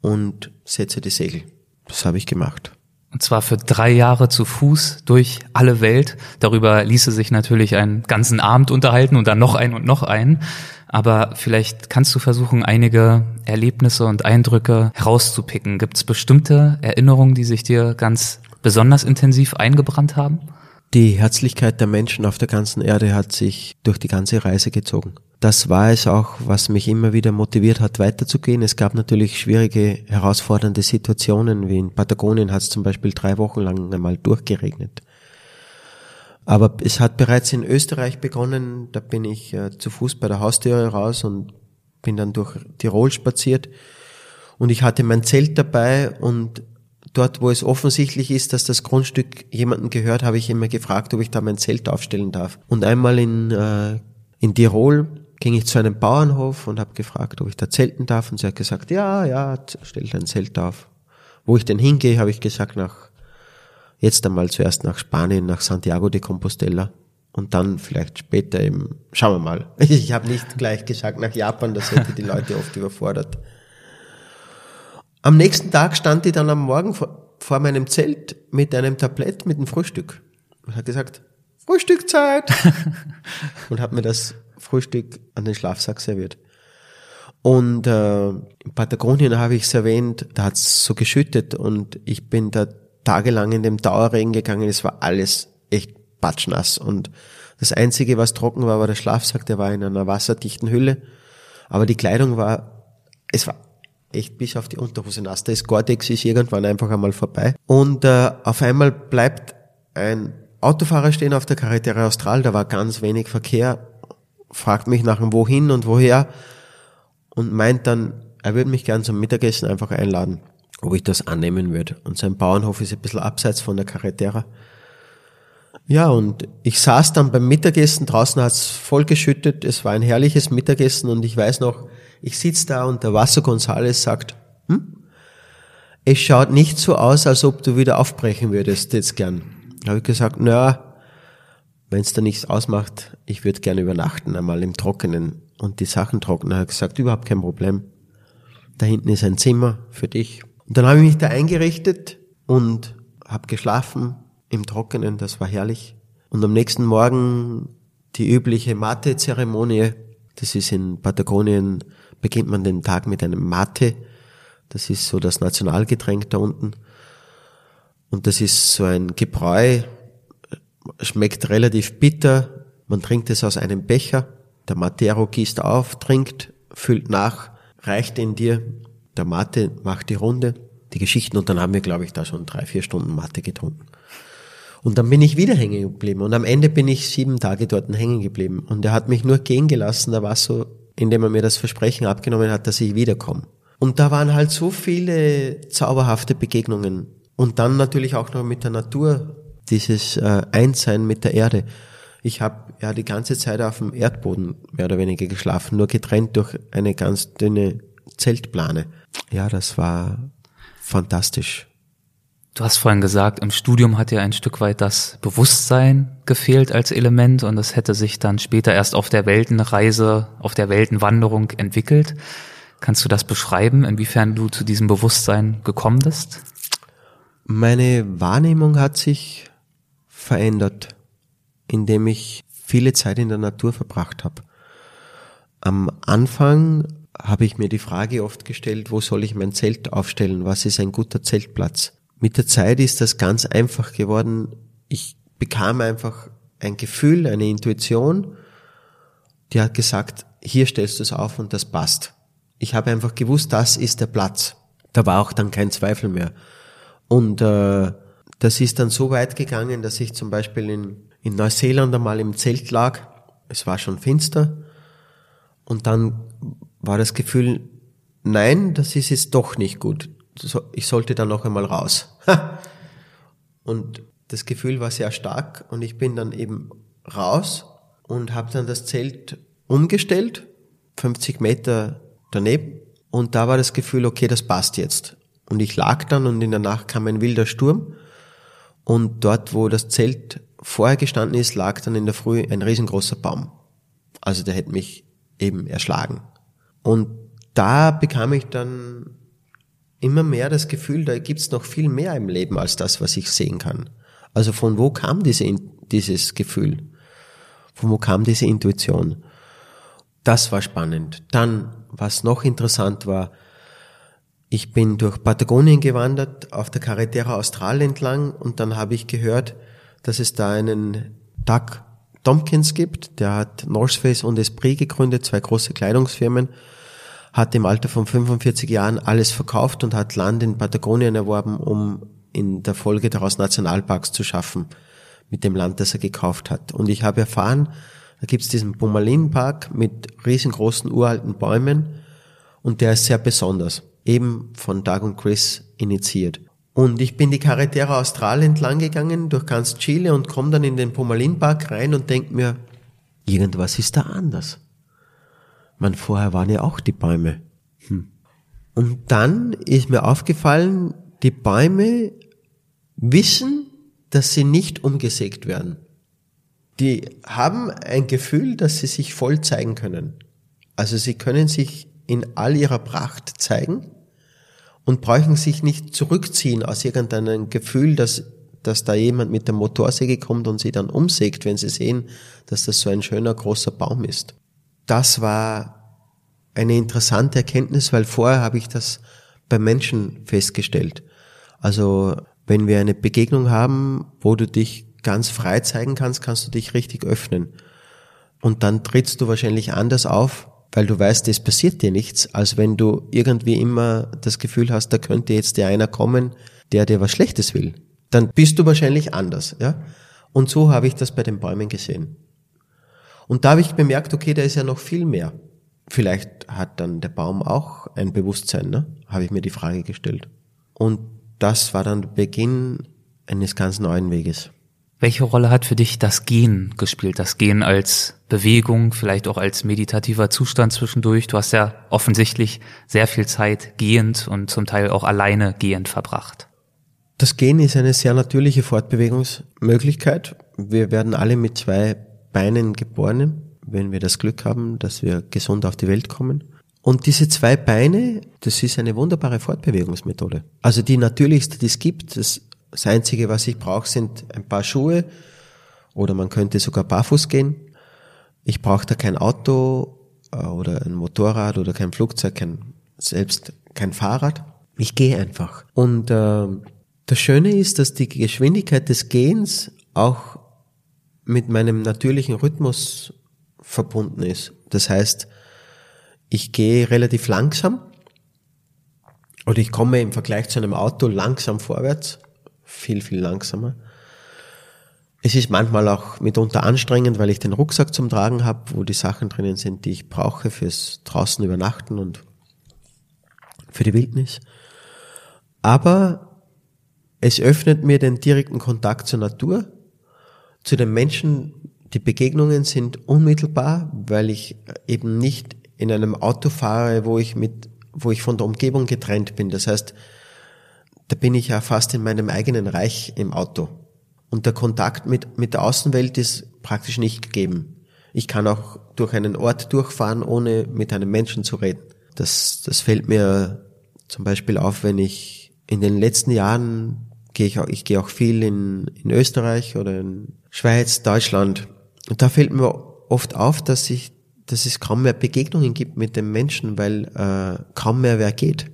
und setze die Segel. Das habe ich gemacht. Und zwar für drei Jahre zu Fuß durch alle Welt. Darüber ließe sich natürlich einen ganzen Abend unterhalten und dann noch einen und noch einen. Aber vielleicht kannst du versuchen, einige Erlebnisse und Eindrücke herauszupicken. Gibt es bestimmte Erinnerungen, die sich dir ganz besonders intensiv eingebrannt haben? Die Herzlichkeit der Menschen auf der ganzen Erde hat sich durch die ganze Reise gezogen. Das war es auch, was mich immer wieder motiviert hat, weiterzugehen. Es gab natürlich schwierige, herausfordernde Situationen, wie in Patagonien hat es zum Beispiel drei Wochen lang einmal durchgeregnet. Aber es hat bereits in Österreich begonnen, da bin ich äh, zu Fuß bei der Haustüre raus und bin dann durch Tirol spaziert und ich hatte mein Zelt dabei und dort, wo es offensichtlich ist, dass das Grundstück jemanden gehört, habe ich immer gefragt, ob ich da mein Zelt aufstellen darf. Und einmal in, äh, in Tirol ging ich zu einem Bauernhof und habe gefragt, ob ich da zelten darf. Und sie hat gesagt, ja, ja, stell dein Zelt auf. Wo ich denn hingehe, habe ich gesagt, nach jetzt einmal zuerst nach Spanien, nach Santiago de Compostela und dann vielleicht später eben, schauen wir mal. Ich habe nicht gleich gesagt nach Japan, das hätte die Leute oft überfordert. Am nächsten Tag stand ich dann am Morgen vor, vor meinem Zelt mit einem Tablett mit einem Frühstück und hat gesagt, Frühstückzeit! und hat mir das Frühstück an den Schlafsack serviert. Und äh, in Patagonien habe ich es erwähnt, da hat es so geschüttet und ich bin da tagelang in dem Dauerregen gegangen. Es war alles echt patschnass und das Einzige, was trocken war, war der Schlafsack, der war in einer wasserdichten Hülle. Aber die Kleidung war, es war echt bis auf die Unterhose nass. Das Gore-Tex ist irgendwann einfach einmal vorbei. Und äh, auf einmal bleibt ein Autofahrer stehen auf der Carretera Austral, da war ganz wenig Verkehr, fragt mich nach dem Wohin und woher und meint dann, er würde mich gern zum Mittagessen einfach einladen, ob ich das annehmen würde. Und sein Bauernhof ist ein bisschen abseits von der Carretera. Ja, und ich saß dann beim Mittagessen, draußen hat's voll geschüttet, es war ein herrliches Mittagessen und ich weiß noch, ich sitz da und der Wasser González sagt, hm? es schaut nicht so aus, als ob du wieder aufbrechen würdest jetzt gern. Da habe ich gesagt, na, wenn es da nichts ausmacht, ich würde gerne übernachten, einmal im Trockenen und die Sachen trocknen. Er hat gesagt, überhaupt kein Problem. Da hinten ist ein Zimmer für dich. Und dann habe ich mich da eingerichtet und habe geschlafen im Trockenen, das war herrlich. Und am nächsten Morgen die übliche Mate-Zeremonie. Das ist in Patagonien beginnt man den Tag mit einem Mate. Das ist so das Nationalgetränk da unten. Und das ist so ein Gebräu, schmeckt relativ bitter. Man trinkt es aus einem Becher Der Matero gießt auf, trinkt, füllt nach, reicht in dir. Der Mate macht die Runde, die Geschichten und dann haben wir, glaube ich, da schon drei, vier Stunden Mate getrunken. Und dann bin ich wieder hängen geblieben und am Ende bin ich sieben Tage dort hängen geblieben und er hat mich nur gehen gelassen, da war so, indem er mir das Versprechen abgenommen hat, dass ich wiederkomme. Und da waren halt so viele zauberhafte Begegnungen und dann natürlich auch noch mit der Natur, dieses äh, Einssein mit der Erde. Ich habe ja die ganze Zeit auf dem Erdboden mehr oder weniger geschlafen, nur getrennt durch eine ganz dünne Zeltplane. Ja, das war fantastisch. Du hast vorhin gesagt, im Studium hat dir ein Stück weit das Bewusstsein gefehlt als Element und das hätte sich dann später erst auf der Weltenreise, auf der Weltenwanderung entwickelt. Kannst du das beschreiben, inwiefern du zu diesem Bewusstsein gekommen bist? Meine Wahrnehmung hat sich verändert, indem ich viele Zeit in der Natur verbracht habe. Am Anfang habe ich mir die Frage oft gestellt, wo soll ich mein Zelt aufstellen? Was ist ein guter Zeltplatz? Mit der Zeit ist das ganz einfach geworden. Ich bekam einfach ein Gefühl, eine Intuition, die hat gesagt, hier stellst du es auf und das passt. Ich habe einfach gewusst, das ist der Platz. Da war auch dann kein Zweifel mehr. Und äh, das ist dann so weit gegangen, dass ich zum Beispiel in, in Neuseeland einmal im Zelt lag. Es war schon finster. Und dann war das Gefühl, nein, das ist jetzt doch nicht gut. Ich sollte dann noch einmal raus. und das Gefühl war sehr stark und ich bin dann eben raus und habe dann das Zelt umgestellt, 50 Meter daneben. Und da war das Gefühl, okay, das passt jetzt. Und ich lag dann und in der Nacht kam ein wilder Sturm. Und dort, wo das Zelt vorher gestanden ist, lag dann in der Früh ein riesengroßer Baum. Also der hätte mich eben erschlagen. Und da bekam ich dann immer mehr das Gefühl, da gibt's noch viel mehr im Leben als das, was ich sehen kann. Also von wo kam diese, dieses Gefühl? Von wo kam diese Intuition? Das war spannend. Dann, was noch interessant war, ich bin durch Patagonien gewandert, auf der Carretera Austral entlang und dann habe ich gehört, dass es da einen Doug Tompkins gibt, der hat North Face und Esprit gegründet, zwei große Kleidungsfirmen, hat im Alter von 45 Jahren alles verkauft und hat Land in Patagonien erworben, um in der Folge daraus Nationalparks zu schaffen mit dem Land, das er gekauft hat. Und ich habe erfahren, da gibt's diesen Bumalin-Park mit riesengroßen uralten Bäumen und der ist sehr besonders, eben von Doug und Chris initiiert. Und ich bin die Carretera Austral entlang gegangen durch ganz Chile und komme dann in den Pumalin Park rein und denk mir, irgendwas ist da anders. Man, vorher waren ja auch die Bäume. Hm. Und dann ist mir aufgefallen, die Bäume wissen, dass sie nicht umgesägt werden. Die haben ein Gefühl, dass sie sich voll zeigen können. Also sie können sich in all ihrer Pracht zeigen und brauchen sich nicht zurückziehen aus irgendeinem Gefühl, dass, dass da jemand mit der Motorsäge kommt und sie dann umsägt, wenn sie sehen, dass das so ein schöner großer Baum ist. Das war eine interessante Erkenntnis, weil vorher habe ich das bei Menschen festgestellt. Also wenn wir eine Begegnung haben, wo du dich ganz frei zeigen kannst, kannst du dich richtig öffnen. Und dann trittst du wahrscheinlich anders auf, weil du weißt, es passiert dir nichts, als wenn du irgendwie immer das Gefühl hast, da könnte jetzt dir einer kommen, der dir was Schlechtes will. Dann bist du wahrscheinlich anders, ja. Und so habe ich das bei den Bäumen gesehen. Und da habe ich bemerkt, okay, da ist ja noch viel mehr. Vielleicht hat dann der Baum auch ein Bewusstsein, ne? Habe ich mir die Frage gestellt. Und das war dann der Beginn eines ganz neuen Weges. Welche Rolle hat für dich das Gehen gespielt? Das Gehen als Bewegung, vielleicht auch als meditativer Zustand zwischendurch? Du hast ja offensichtlich sehr viel Zeit gehend und zum Teil auch alleine gehend verbracht. Das Gehen ist eine sehr natürliche Fortbewegungsmöglichkeit. Wir werden alle mit zwei Beinen geboren, wenn wir das Glück haben, dass wir gesund auf die Welt kommen. Und diese zwei Beine, das ist eine wunderbare Fortbewegungsmethode. Also die natürlichste, die es gibt. Das das Einzige, was ich brauche, sind ein paar Schuhe oder man könnte sogar barfuß gehen. Ich brauche da kein Auto äh, oder ein Motorrad oder kein Flugzeug, kein, selbst kein Fahrrad. Ich gehe einfach. Und äh, das Schöne ist, dass die Geschwindigkeit des Gehens auch mit meinem natürlichen Rhythmus verbunden ist. Das heißt, ich gehe relativ langsam oder ich komme im Vergleich zu einem Auto langsam vorwärts, viel, viel langsamer. Es ist manchmal auch mitunter anstrengend, weil ich den Rucksack zum Tragen habe, wo die Sachen drinnen sind, die ich brauche fürs draußen übernachten und für die Wildnis. Aber es öffnet mir den direkten Kontakt zur Natur, zu den Menschen. Die Begegnungen sind unmittelbar, weil ich eben nicht in einem Auto fahre, wo ich mit, wo ich von der Umgebung getrennt bin. Das heißt, da bin ich ja fast in meinem eigenen Reich im Auto. Und der Kontakt mit, mit der Außenwelt ist praktisch nicht gegeben. Ich kann auch durch einen Ort durchfahren, ohne mit einem Menschen zu reden. Das, das fällt mir zum Beispiel auf, wenn ich in den letzten Jahren gehe ich auch, ich gehe auch viel in, in Österreich oder in Schweiz, Deutschland. Und da fällt mir oft auf, dass ich, dass es kaum mehr Begegnungen gibt mit den Menschen, weil äh, kaum mehr wer geht.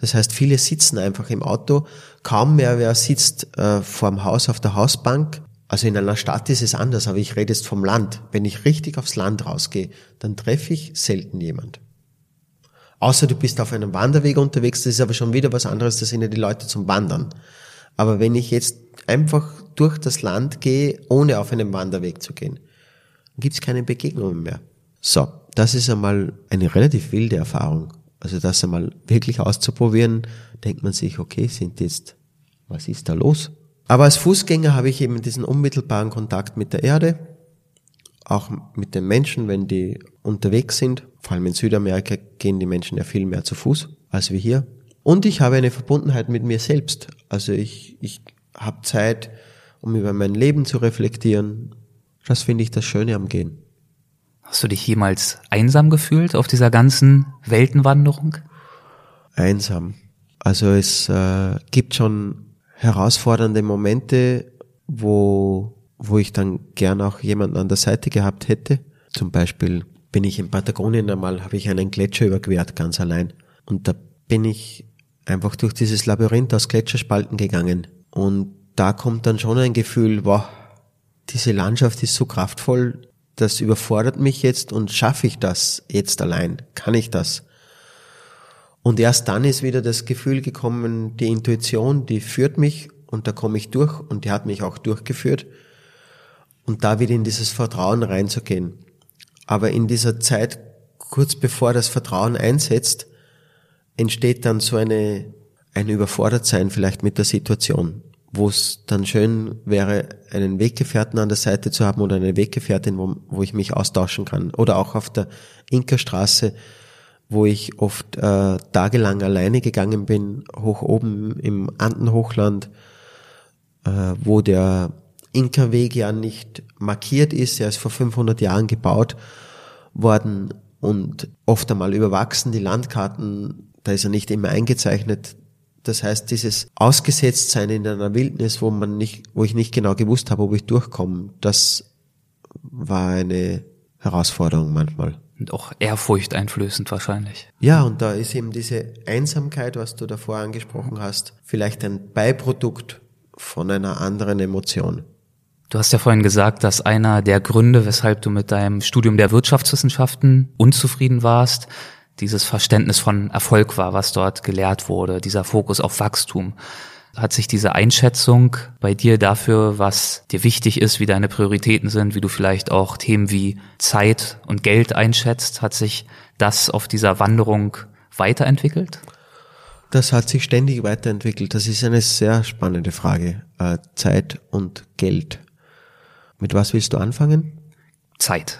Das heißt, viele sitzen einfach im Auto, kaum mehr wer sitzt äh, vorm Haus auf der Hausbank. Also in einer Stadt ist es anders, aber ich rede jetzt vom Land. Wenn ich richtig aufs Land rausgehe, dann treffe ich selten jemand. Außer du bist auf einem Wanderweg unterwegs, das ist aber schon wieder was anderes, da sind ja die Leute zum Wandern. Aber wenn ich jetzt einfach durch das Land gehe, ohne auf einem Wanderweg zu gehen, gibt es keine Begegnungen mehr. So, das ist einmal eine relativ wilde Erfahrung. Also das einmal wirklich auszuprobieren, denkt man sich, okay, sind jetzt, was ist da los? Aber als Fußgänger habe ich eben diesen unmittelbaren Kontakt mit der Erde, auch mit den Menschen, wenn die unterwegs sind. Vor allem in Südamerika gehen die Menschen ja viel mehr zu Fuß als wir hier. Und ich habe eine Verbundenheit mit mir selbst. Also ich, ich habe Zeit, um über mein Leben zu reflektieren. Das finde ich das Schöne am Gehen. Hast du dich jemals einsam gefühlt auf dieser ganzen Weltenwanderung? Einsam. Also es äh, gibt schon herausfordernde Momente, wo, wo ich dann gern auch jemanden an der Seite gehabt hätte. Zum Beispiel bin ich in Patagonien einmal, habe ich einen Gletscher überquert, ganz allein. Und da bin ich einfach durch dieses Labyrinth aus Gletscherspalten gegangen. Und da kommt dann schon ein Gefühl, wow, diese Landschaft ist so kraftvoll, das überfordert mich jetzt und schaffe ich das jetzt allein? Kann ich das? Und erst dann ist wieder das Gefühl gekommen, die Intuition, die führt mich und da komme ich durch und die hat mich auch durchgeführt. Und da wieder in dieses Vertrauen reinzugehen. Aber in dieser Zeit, kurz bevor das Vertrauen einsetzt, entsteht dann so eine, ein Überfordertsein vielleicht mit der Situation, wo es dann schön wäre, einen Weggefährten an der Seite zu haben oder eine Weggefährtin, wo, wo ich mich austauschen kann. Oder auch auf der Inkerstraße, wo ich oft äh, tagelang alleine gegangen bin, hoch oben im Andenhochland, äh, wo der Inka-Weg ja nicht markiert ist, er ist vor 500 Jahren gebaut worden und oft einmal überwachsen. Die Landkarten da ist er nicht immer eingezeichnet. Das heißt, dieses Ausgesetztsein in einer Wildnis, wo man nicht, wo ich nicht genau gewusst habe, ob ich durchkomme, das war eine Herausforderung manchmal. Und auch ehrfurchteinflößend wahrscheinlich. Ja, und da ist eben diese Einsamkeit, was du davor angesprochen hast, vielleicht ein Beiprodukt von einer anderen Emotion. Du hast ja vorhin gesagt, dass einer der Gründe, weshalb du mit deinem Studium der Wirtschaftswissenschaften unzufrieden warst, dieses Verständnis von Erfolg war, was dort gelehrt wurde, dieser Fokus auf Wachstum. Hat sich diese Einschätzung bei dir dafür, was dir wichtig ist, wie deine Prioritäten sind, wie du vielleicht auch Themen wie Zeit und Geld einschätzt, hat sich das auf dieser Wanderung weiterentwickelt? Das hat sich ständig weiterentwickelt. Das ist eine sehr spannende Frage. Äh, Zeit und Geld. Mit was willst du anfangen? Zeit.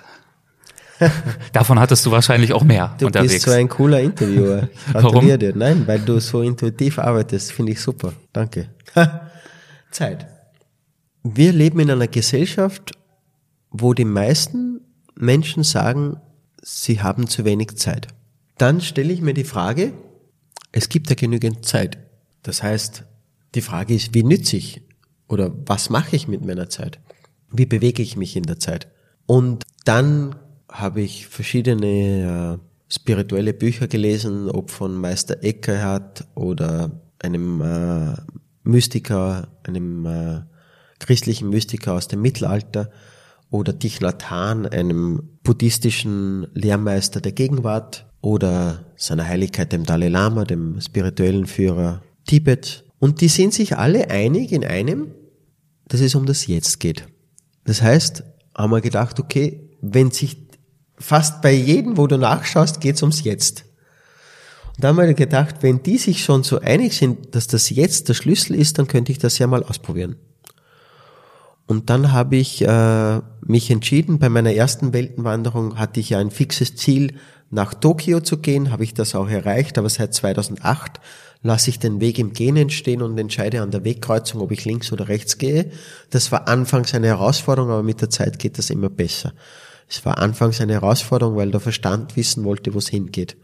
Davon hattest du wahrscheinlich auch mehr du unterwegs. Du bist so ein cooler Interviewer. Warum? dir. Nein, weil du so intuitiv arbeitest, finde ich super. Danke. Zeit. Wir leben in einer Gesellschaft, wo die meisten Menschen sagen, sie haben zu wenig Zeit. Dann stelle ich mir die Frage, es gibt ja genügend Zeit. Das heißt, die Frage ist, wie nütze ich oder was mache ich mit meiner Zeit? Wie bewege ich mich in der Zeit? Und dann habe ich verschiedene äh, spirituelle Bücher gelesen, ob von Meister Eckhart oder einem äh, Mystiker, einem äh, christlichen Mystiker aus dem Mittelalter oder Thich Nhat Hanh, einem buddhistischen Lehrmeister der Gegenwart oder seiner Heiligkeit dem Dalai Lama, dem spirituellen Führer Tibet. Und die sind sich alle einig in einem, dass es um das Jetzt geht. Das heißt, haben wir gedacht, okay, wenn sich fast bei jedem, wo du nachschaust, geht's ums Jetzt. Und da haben wir gedacht, wenn die sich schon so einig sind, dass das Jetzt der Schlüssel ist, dann könnte ich das ja mal ausprobieren. Und dann habe ich äh, mich entschieden, bei meiner ersten Weltenwanderung hatte ich ja ein fixes Ziel, nach Tokio zu gehen, habe ich das auch erreicht, aber seit 2008 lasse ich den Weg im Gehen entstehen und entscheide an der Wegkreuzung, ob ich links oder rechts gehe. Das war anfangs eine Herausforderung, aber mit der Zeit geht das immer besser. Es war anfangs eine Herausforderung, weil der Verstand wissen wollte, wo es hingeht.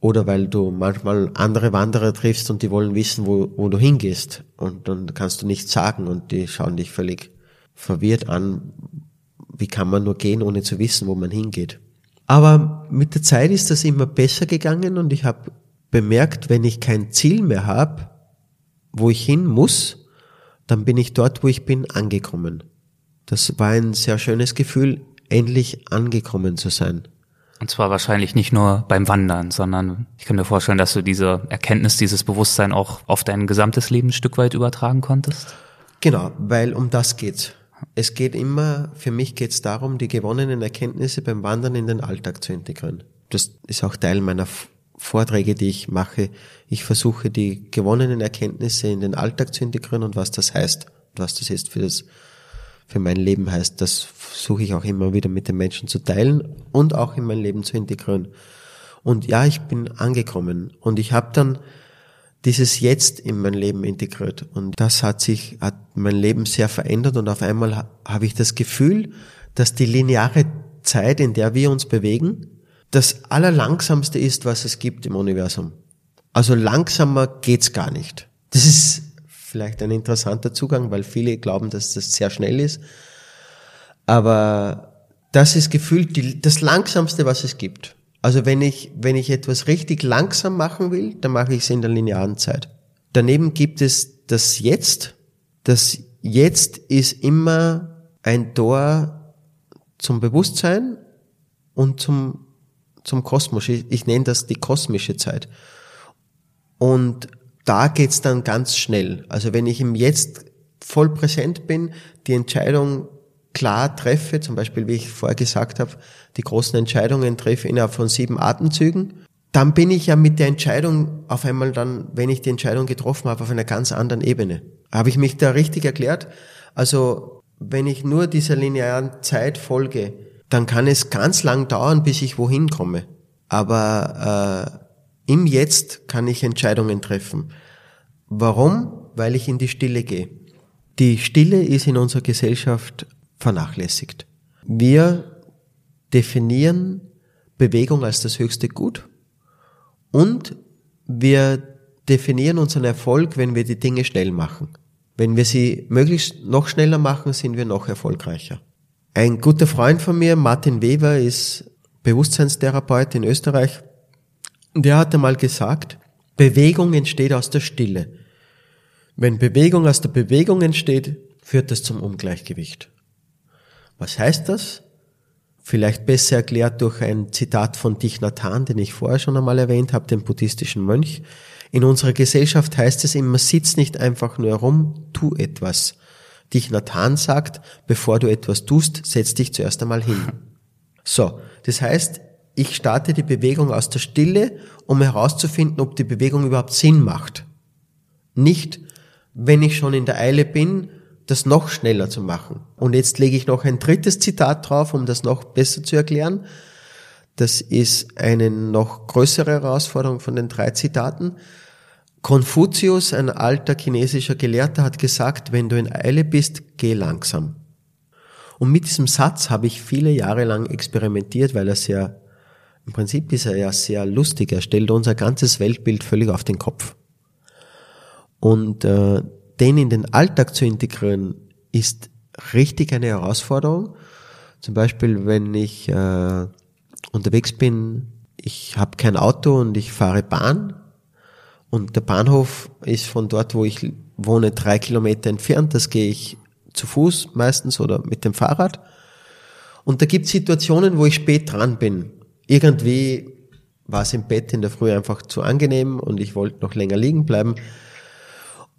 Oder weil du manchmal andere Wanderer triffst und die wollen wissen, wo, wo du hingehst. Und dann kannst du nichts sagen und die schauen dich völlig verwirrt an. Wie kann man nur gehen, ohne zu wissen, wo man hingeht? Aber mit der Zeit ist das immer besser gegangen und ich habe bemerkt, wenn ich kein Ziel mehr habe, wo ich hin muss, dann bin ich dort, wo ich bin, angekommen. Das war ein sehr schönes Gefühl, endlich angekommen zu sein. Und zwar wahrscheinlich nicht nur beim Wandern, sondern ich kann mir vorstellen, dass du diese Erkenntnis, dieses Bewusstsein auch auf dein gesamtes Leben ein Stück weit übertragen konntest. Genau, weil um das geht's. Es geht immer, für mich geht's darum, die gewonnenen Erkenntnisse beim Wandern in den Alltag zu integrieren. Das ist auch Teil meiner Vorträge, die ich mache. Ich versuche, die gewonnenen Erkenntnisse in den Alltag zu integrieren und was das heißt, was das ist für das für mein Leben heißt. Das versuche ich auch immer wieder mit den Menschen zu teilen und auch in mein Leben zu integrieren. Und ja, ich bin angekommen und ich habe dann dieses Jetzt in mein Leben integriert und das hat sich, hat mein Leben sehr verändert und auf einmal habe ich das Gefühl, dass die lineare Zeit, in der wir uns bewegen, das allerlangsamste ist, was es gibt im Universum. Also langsamer geht's gar nicht. Das ist vielleicht ein interessanter Zugang, weil viele glauben, dass das sehr schnell ist. Aber das ist gefühlt die, das langsamste, was es gibt. Also wenn ich, wenn ich etwas richtig langsam machen will, dann mache ich es in der linearen Zeit. Daneben gibt es das Jetzt. Das Jetzt ist immer ein Tor zum Bewusstsein und zum, zum Kosmos. Ich, ich nenne das die kosmische Zeit. Und da geht's dann ganz schnell. Also wenn ich im Jetzt voll präsent bin, die Entscheidung klar treffe, zum Beispiel, wie ich vorher gesagt habe, die großen Entscheidungen treffe innerhalb von sieben Atemzügen, dann bin ich ja mit der Entscheidung auf einmal dann, wenn ich die Entscheidung getroffen habe, auf einer ganz anderen Ebene. Habe ich mich da richtig erklärt? Also, wenn ich nur dieser linearen Zeit folge, dann kann es ganz lang dauern, bis ich wohin komme. Aber äh, im Jetzt kann ich Entscheidungen treffen. Warum? Weil ich in die Stille gehe. Die Stille ist in unserer Gesellschaft vernachlässigt. Wir definieren Bewegung als das höchste Gut und wir definieren unseren Erfolg, wenn wir die Dinge schnell machen. Wenn wir sie möglichst noch schneller machen, sind wir noch erfolgreicher. Ein guter Freund von mir, Martin Weber, ist Bewusstseinstherapeut in Österreich der hatte mal gesagt, Bewegung entsteht aus der Stille. Wenn Bewegung aus der Bewegung entsteht, führt das zum Ungleichgewicht. Was heißt das? Vielleicht besser erklärt durch ein Zitat von Thich Nhat Hanh, den ich vorher schon einmal erwähnt habe, dem buddhistischen Mönch. In unserer Gesellschaft heißt es immer, sitz nicht einfach nur herum, tu etwas. Thich Nhat Hanh sagt, bevor du etwas tust, setz dich zuerst einmal hin. So, das heißt, ich starte die Bewegung aus der Stille, um herauszufinden, ob die Bewegung überhaupt Sinn macht. Nicht, wenn ich schon in der Eile bin, das noch schneller zu machen. Und jetzt lege ich noch ein drittes Zitat drauf, um das noch besser zu erklären. Das ist eine noch größere Herausforderung von den drei Zitaten. Konfuzius, ein alter chinesischer Gelehrter, hat gesagt, wenn du in Eile bist, geh langsam. Und mit diesem Satz habe ich viele Jahre lang experimentiert, weil er sehr im Prinzip ist er ja sehr lustig. Er stellt unser ganzes Weltbild völlig auf den Kopf. Und äh, den in den Alltag zu integrieren, ist richtig eine Herausforderung. Zum Beispiel, wenn ich äh, unterwegs bin, ich habe kein Auto und ich fahre Bahn und der Bahnhof ist von dort, wo ich wohne, drei Kilometer entfernt. Das gehe ich zu Fuß meistens oder mit dem Fahrrad. Und da gibt es Situationen, wo ich spät dran bin. Irgendwie war es im Bett in der Früh einfach zu angenehm und ich wollte noch länger liegen bleiben.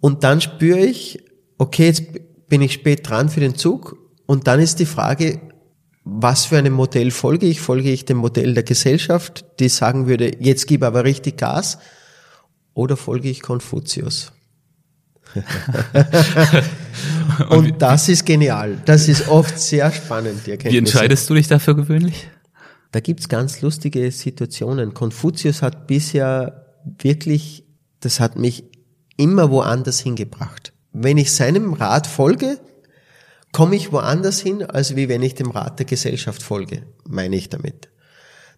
Und dann spüre ich, okay, jetzt bin ich spät dran für den Zug. Und dann ist die Frage, was für einem Modell folge ich? Folge ich dem Modell der Gesellschaft, die sagen würde, jetzt gib aber richtig Gas? Oder folge ich Konfuzius? und das ist genial. Das ist oft sehr spannend. Die Wie entscheidest du dich dafür gewöhnlich? Da gibt's ganz lustige Situationen. Konfuzius hat bisher wirklich, das hat mich immer woanders hingebracht. Wenn ich seinem Rat folge, komme ich woanders hin, als wie wenn ich dem Rat der Gesellschaft folge, meine ich damit.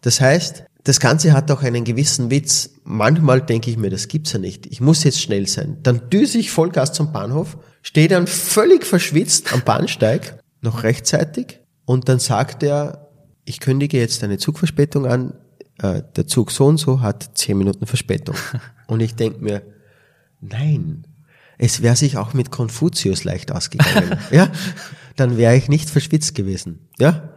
Das heißt, das Ganze hat auch einen gewissen Witz. Manchmal denke ich mir, das gibt's ja nicht. Ich muss jetzt schnell sein. Dann düse ich Vollgas zum Bahnhof, stehe dann völlig verschwitzt am Bahnsteig, noch rechtzeitig, und dann sagt er, ich kündige jetzt eine Zugverspätung an, äh, der Zug so und so hat zehn Minuten Verspätung. Und ich denke mir, nein, es wäre sich auch mit Konfuzius leicht ausgegangen. ja, dann wäre ich nicht verschwitzt gewesen. Ja,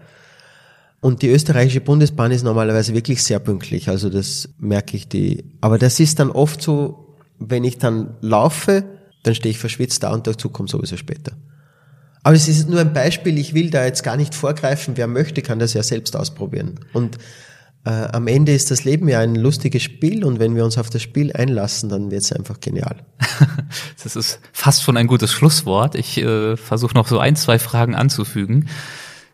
und die österreichische Bundesbahn ist normalerweise wirklich sehr pünktlich, also das merke ich die. Aber das ist dann oft so, wenn ich dann laufe, dann stehe ich verschwitzt da und der Zug kommt sowieso später. Aber es ist nur ein Beispiel, ich will da jetzt gar nicht vorgreifen, wer möchte, kann das ja selbst ausprobieren. Und äh, am Ende ist das Leben ja ein lustiges Spiel und wenn wir uns auf das Spiel einlassen, dann wird es einfach genial. das ist fast schon ein gutes Schlusswort. Ich äh, versuche noch so ein, zwei Fragen anzufügen.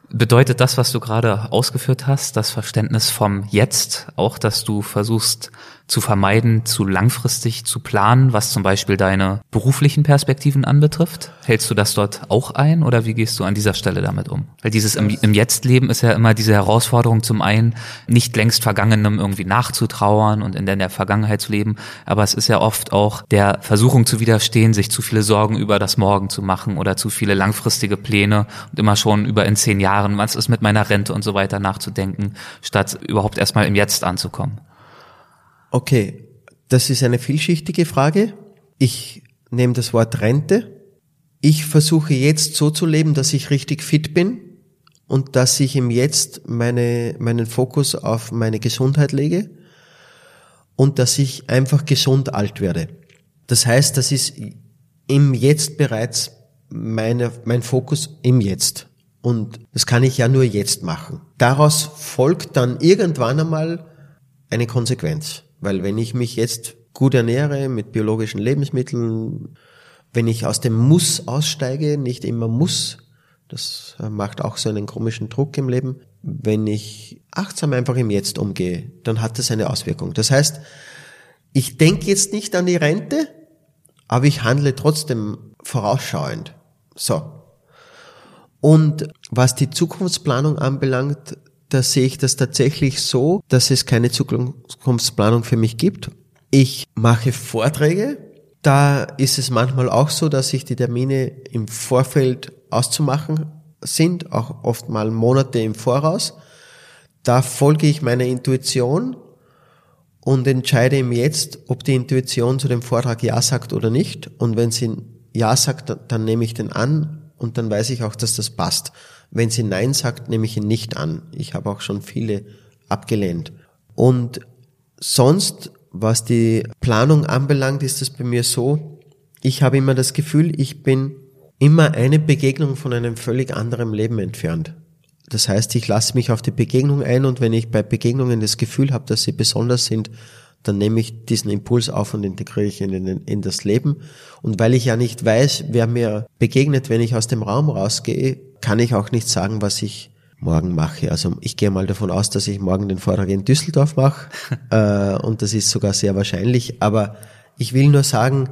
Bedeutet das, was du gerade ausgeführt hast, das Verständnis vom Jetzt, auch dass du versuchst zu vermeiden, zu langfristig zu planen, was zum Beispiel deine beruflichen Perspektiven anbetrifft? Hältst du das dort auch ein oder wie gehst du an dieser Stelle damit um? Weil dieses im, im Jetzt-Leben ist ja immer diese Herausforderung zum einen, nicht längst Vergangenem irgendwie nachzutrauern und in der Vergangenheit zu leben, aber es ist ja oft auch der Versuchung zu widerstehen, sich zu viele Sorgen über das Morgen zu machen oder zu viele langfristige Pläne und immer schon über in zehn Jahren, was ist mit meiner Rente und so weiter nachzudenken, statt überhaupt erstmal im Jetzt anzukommen. Okay, das ist eine vielschichtige Frage. Ich nehme das Wort Rente. Ich versuche jetzt so zu leben, dass ich richtig fit bin und dass ich im Jetzt meine, meinen Fokus auf meine Gesundheit lege und dass ich einfach gesund alt werde. Das heißt, das ist im Jetzt bereits meine, mein Fokus im Jetzt. Und das kann ich ja nur jetzt machen. Daraus folgt dann irgendwann einmal eine Konsequenz. Weil wenn ich mich jetzt gut ernähre mit biologischen Lebensmitteln, wenn ich aus dem Muss aussteige, nicht immer muss, das macht auch so einen komischen Druck im Leben. Wenn ich achtsam einfach im Jetzt umgehe, dann hat das eine Auswirkung. Das heißt, ich denke jetzt nicht an die Rente, aber ich handle trotzdem vorausschauend. So. Und was die Zukunftsplanung anbelangt, da sehe ich das tatsächlich so, dass es keine Zukunftsplanung für mich gibt. Ich mache Vorträge. Da ist es manchmal auch so, dass sich die Termine im Vorfeld auszumachen sind, auch oft mal Monate im Voraus. Da folge ich meiner Intuition und entscheide im Jetzt, ob die Intuition zu dem Vortrag Ja sagt oder nicht. Und wenn sie Ja sagt, dann nehme ich den an und dann weiß ich auch, dass das passt. Wenn sie Nein sagt, nehme ich ihn nicht an. Ich habe auch schon viele abgelehnt. Und sonst, was die Planung anbelangt, ist es bei mir so, ich habe immer das Gefühl, ich bin immer eine Begegnung von einem völlig anderen Leben entfernt. Das heißt, ich lasse mich auf die Begegnung ein und wenn ich bei Begegnungen das Gefühl habe, dass sie besonders sind, dann nehme ich diesen Impuls auf und integriere ich ihn in, in, das Leben. Und weil ich ja nicht weiß, wer mir begegnet, wenn ich aus dem Raum rausgehe, kann ich auch nicht sagen, was ich morgen mache. Also ich gehe mal davon aus, dass ich morgen den Vortrag in Düsseldorf mache äh, und das ist sogar sehr wahrscheinlich. Aber ich will nur sagen,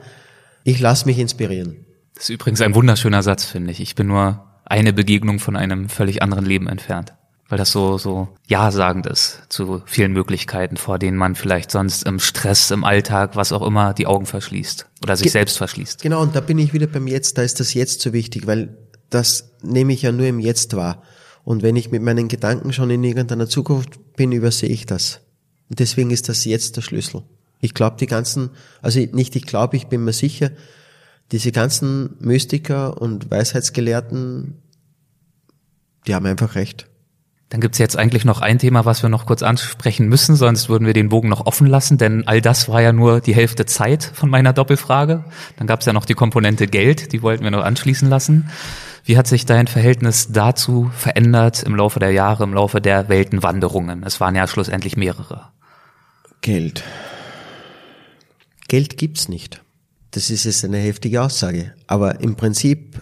ich lasse mich inspirieren. Das ist übrigens ein wunderschöner Satz, finde ich. Ich bin nur eine Begegnung von einem völlig anderen Leben entfernt. Weil das so, so ja-sagend ist zu vielen Möglichkeiten, vor denen man vielleicht sonst im Stress, im Alltag, was auch immer, die Augen verschließt oder sich Ge selbst verschließt. Genau, und da bin ich wieder beim Jetzt, da ist das Jetzt so wichtig, weil das nehme ich ja nur im Jetzt wahr. Und wenn ich mit meinen Gedanken schon in irgendeiner Zukunft bin, übersehe ich das. Und deswegen ist das jetzt der Schlüssel. Ich glaube, die ganzen, also nicht ich glaube, ich bin mir sicher, Diese ganzen Mystiker und Weisheitsgelehrten, die haben einfach recht. Dann gibt's jetzt eigentlich noch ein Thema, was wir noch kurz ansprechen müssen, sonst würden wir den Bogen noch offen lassen, denn all das war ja nur die Hälfte Zeit von meiner Doppelfrage. Dann gab's ja noch die Komponente Geld, die wollten wir noch anschließen lassen. Wie hat sich dein Verhältnis dazu verändert im Laufe der Jahre, im Laufe der Weltenwanderungen? Es waren ja schlussendlich mehrere. Geld. Geld gibt's nicht. Das ist jetzt eine heftige Aussage. Aber im Prinzip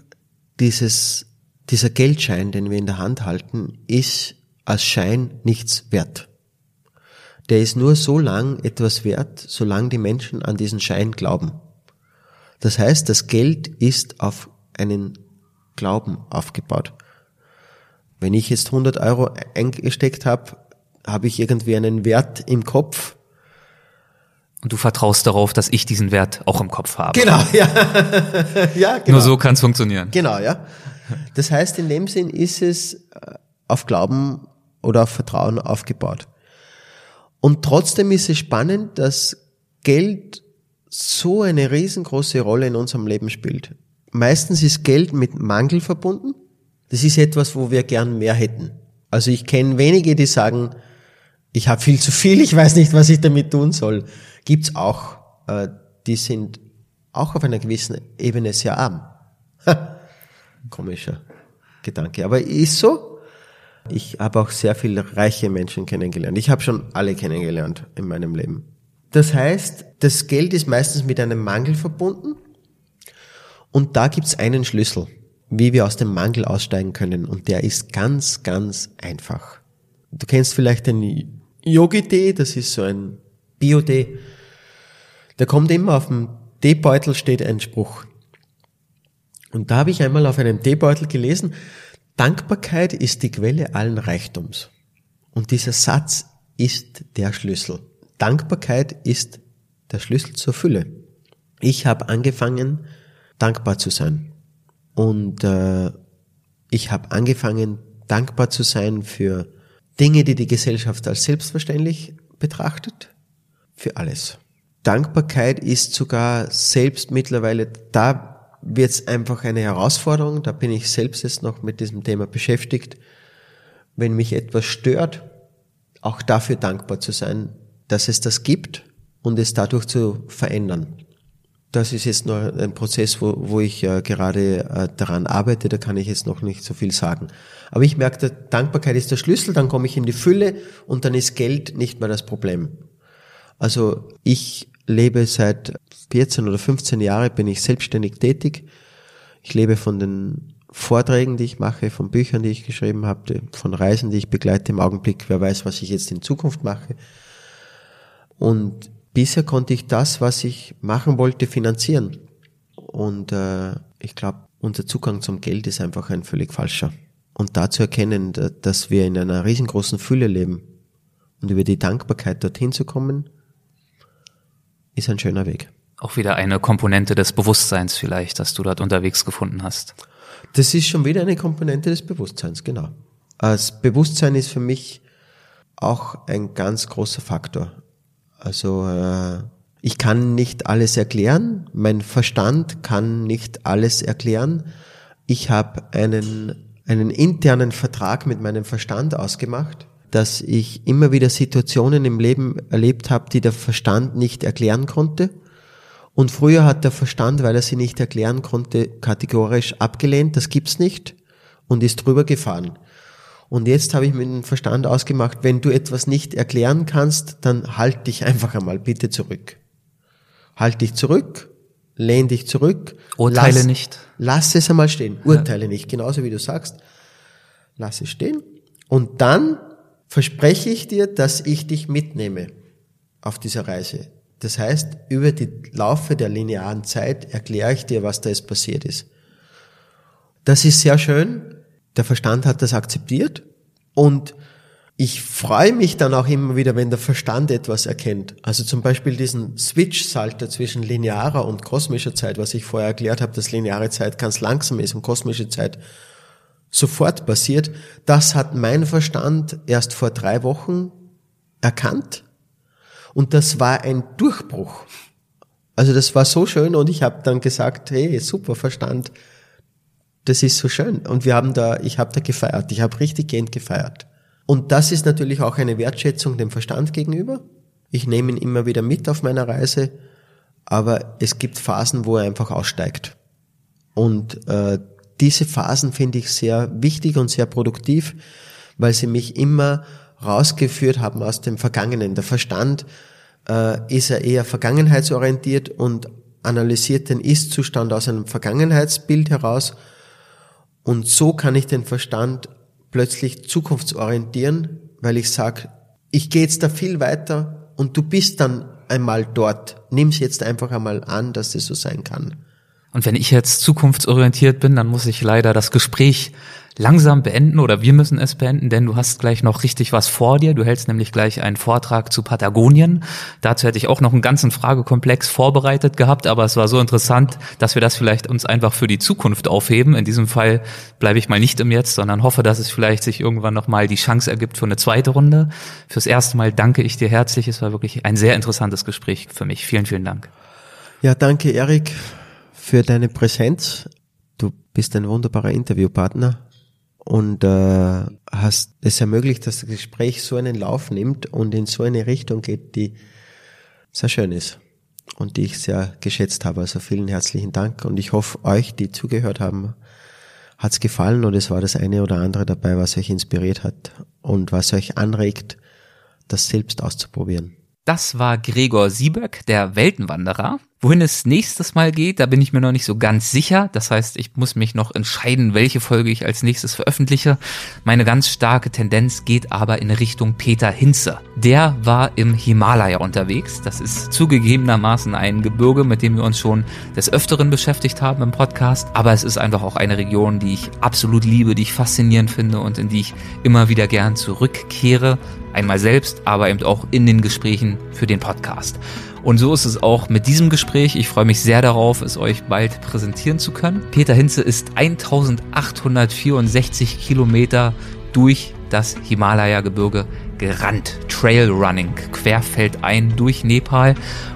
dieses, dieser Geldschein, den wir in der Hand halten, ist als Schein nichts wert. Der ist nur so lang etwas wert, solange die Menschen an diesen Schein glauben. Das heißt, das Geld ist auf einen Glauben aufgebaut. Wenn ich jetzt 100 Euro eingesteckt habe, habe ich irgendwie einen Wert im Kopf. Und du vertraust darauf, dass ich diesen Wert auch im Kopf habe. Genau, ja. ja genau. Nur so kann es funktionieren. Genau, ja. Das heißt, in dem Sinn ist es äh, auf Glauben oder auf Vertrauen aufgebaut. Und trotzdem ist es spannend, dass Geld so eine riesengroße Rolle in unserem Leben spielt. Meistens ist Geld mit Mangel verbunden. Das ist etwas, wo wir gern mehr hätten. Also ich kenne wenige, die sagen, ich habe viel zu viel, ich weiß nicht, was ich damit tun soll. Gibt's auch. Äh, die sind auch auf einer gewissen Ebene sehr arm. Komischer Gedanke. Aber ist so. Ich habe auch sehr viele reiche Menschen kennengelernt. Ich habe schon alle kennengelernt in meinem Leben. Das heißt, das Geld ist meistens mit einem Mangel verbunden. Und da gibt's einen Schlüssel, wie wir aus dem Mangel aussteigen können. Und der ist ganz, ganz einfach. Du kennst vielleicht den Yogi-Tee, das ist so ein Bio-Tee. Da kommt immer auf dem Teebeutel steht ein Spruch. Und da habe ich einmal auf einem Teebeutel gelesen, Dankbarkeit ist die Quelle allen Reichtums. Und dieser Satz ist der Schlüssel. Dankbarkeit ist der Schlüssel zur Fülle. Ich habe angefangen, dankbar zu sein. Und äh, ich habe angefangen, dankbar zu sein für Dinge, die die Gesellschaft als selbstverständlich betrachtet, für alles. Dankbarkeit ist sogar selbst mittlerweile, da wird es einfach eine Herausforderung, da bin ich selbst jetzt noch mit diesem Thema beschäftigt. Wenn mich etwas stört, auch dafür dankbar zu sein, dass es das gibt und es dadurch zu verändern. Das ist jetzt noch ein Prozess, wo, wo ich äh, gerade äh, daran arbeite, da kann ich jetzt noch nicht so viel sagen. Aber ich merke, Dankbarkeit ist der Schlüssel, dann komme ich in die Fülle und dann ist Geld nicht mehr das Problem. Also ich lebe seit 14 oder 15 Jahren, bin ich selbstständig tätig. Ich lebe von den Vorträgen, die ich mache, von Büchern, die ich geschrieben habe, von Reisen, die ich begleite im Augenblick. Wer weiß, was ich jetzt in Zukunft mache. Und bisher konnte ich das, was ich machen wollte, finanzieren. Und äh, ich glaube, unser Zugang zum Geld ist einfach ein völlig falscher. Und dazu erkennen, dass wir in einer riesengroßen Fülle leben und über die Dankbarkeit dorthin zu kommen, ist ein schöner Weg. Auch wieder eine Komponente des Bewusstseins vielleicht, dass du dort unterwegs gefunden hast. Das ist schon wieder eine Komponente des Bewusstseins, genau. Das Bewusstsein ist für mich auch ein ganz großer Faktor. Also äh, ich kann nicht alles erklären, mein Verstand kann nicht alles erklären. Ich habe einen, einen internen Vertrag mit meinem Verstand ausgemacht, dass ich immer wieder Situationen im Leben erlebt habe, die der Verstand nicht erklären konnte. Und früher hat der Verstand, weil er sie nicht erklären konnte, kategorisch abgelehnt, das gibt's nicht, und ist drüber gefahren. Und jetzt habe ich mit dem Verstand ausgemacht, wenn du etwas nicht erklären kannst, dann halt dich einfach einmal bitte zurück. Halt dich zurück, lehn dich zurück. Urteile lass, nicht. Lass es einmal stehen. Urteile ja. nicht, genauso wie du sagst. Lass es stehen. Und dann verspreche ich dir, dass ich dich mitnehme auf dieser Reise. Das heißt, über die Laufe der linearen Zeit erkläre ich dir, was da jetzt passiert ist. Das ist sehr schön, der Verstand hat das akzeptiert und ich freue mich dann auch immer wieder, wenn der Verstand etwas erkennt. Also zum Beispiel diesen Switch-Salter zwischen linearer und kosmischer Zeit, was ich vorher erklärt habe, dass lineare Zeit ganz langsam ist und kosmische Zeit sofort passiert. Das hat mein Verstand erst vor drei Wochen erkannt. Und das war ein Durchbruch. Also das war so schön und ich habe dann gesagt, hey, super Verstand, das ist so schön. Und wir haben da, ich habe da gefeiert, ich habe richtig gehend gefeiert. Und das ist natürlich auch eine Wertschätzung dem Verstand gegenüber. Ich nehme ihn immer wieder mit auf meiner Reise, aber es gibt Phasen, wo er einfach aussteigt. Und äh, diese Phasen finde ich sehr wichtig und sehr produktiv, weil sie mich immer rausgeführt haben aus dem Vergangenen. Der Verstand äh, ist ja eher vergangenheitsorientiert und analysiert den Ist-Zustand aus einem Vergangenheitsbild heraus. Und so kann ich den Verstand plötzlich zukunftsorientieren, weil ich sage, ich gehe jetzt da viel weiter und du bist dann einmal dort. Nimm's jetzt einfach einmal an, dass es so sein kann. Und wenn ich jetzt zukunftsorientiert bin, dann muss ich leider das Gespräch langsam beenden oder wir müssen es beenden, denn du hast gleich noch richtig was vor dir. Du hältst nämlich gleich einen Vortrag zu Patagonien. Dazu hätte ich auch noch einen ganzen Fragekomplex vorbereitet gehabt, aber es war so interessant, dass wir das vielleicht uns einfach für die Zukunft aufheben. In diesem Fall bleibe ich mal nicht im Jetzt, sondern hoffe, dass es vielleicht sich irgendwann nochmal die Chance ergibt für eine zweite Runde. Fürs erste Mal danke ich dir herzlich. Es war wirklich ein sehr interessantes Gespräch für mich. Vielen, vielen Dank. Ja, danke, Erik, für deine Präsenz. Du bist ein wunderbarer Interviewpartner und äh, hast es ermöglicht, dass das Gespräch so einen Lauf nimmt und in so eine Richtung geht, die sehr schön ist und die ich sehr geschätzt habe. Also vielen herzlichen Dank und ich hoffe, euch, die zugehört haben, hat's gefallen und es war das eine oder andere dabei, was euch inspiriert hat und was euch anregt, das selbst auszuprobieren. Das war Gregor Sieböck, der Weltenwanderer. Wohin es nächstes Mal geht, da bin ich mir noch nicht so ganz sicher. Das heißt, ich muss mich noch entscheiden, welche Folge ich als nächstes veröffentliche. Meine ganz starke Tendenz geht aber in Richtung Peter Hinze. Der war im Himalaya unterwegs. Das ist zugegebenermaßen ein Gebirge, mit dem wir uns schon des Öfteren beschäftigt haben im Podcast. Aber es ist einfach auch eine Region, die ich absolut liebe, die ich faszinierend finde und in die ich immer wieder gern zurückkehre. Einmal selbst, aber eben auch in den Gesprächen für den Podcast. Und so ist es auch mit diesem Gespräch. Ich freue mich sehr darauf, es euch bald präsentieren zu können. Peter Hinze ist 1864 Kilometer durch das Himalaya-Gebirge gerannt. Trailrunning, querfeldein durch Nepal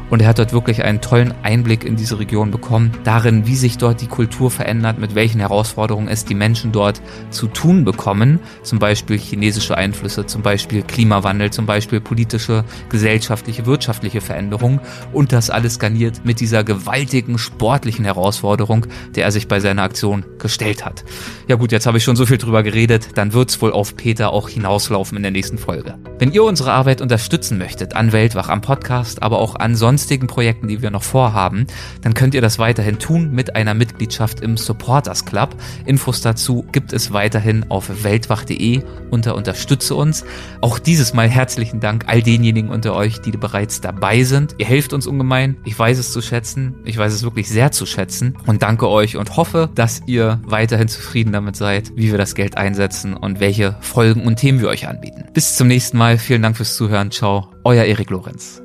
und er hat dort wirklich einen tollen Einblick in diese Region bekommen, darin, wie sich dort die Kultur verändert, mit welchen Herausforderungen es die Menschen dort zu tun bekommen. Zum Beispiel chinesische Einflüsse, zum Beispiel Klimawandel, zum Beispiel politische, gesellschaftliche, wirtschaftliche Veränderungen. Und das alles garniert mit dieser gewaltigen sportlichen Herausforderung, der er sich bei seiner Aktion gestellt hat. Ja gut, jetzt habe ich schon so viel drüber geredet, dann wird's wohl auf Peter auch hinauslaufen in der nächsten Folge. Wenn ihr unsere Arbeit unterstützen möchtet, an Weltwach, am Podcast, aber auch ansonsten sonstigen Projekten, die wir noch vorhaben, dann könnt ihr das weiterhin tun mit einer Mitgliedschaft im Supporters Club. Infos dazu gibt es weiterhin auf weltwach.de unter Unterstütze uns. Auch dieses Mal herzlichen Dank all denjenigen unter euch, die bereits dabei sind. Ihr helft uns ungemein. Ich weiß es zu schätzen. Ich weiß es wirklich sehr zu schätzen und danke euch und hoffe, dass ihr weiterhin zufrieden damit seid, wie wir das Geld einsetzen und welche Folgen und Themen wir euch anbieten. Bis zum nächsten Mal. Vielen Dank fürs Zuhören. Ciao. Euer Erik Lorenz.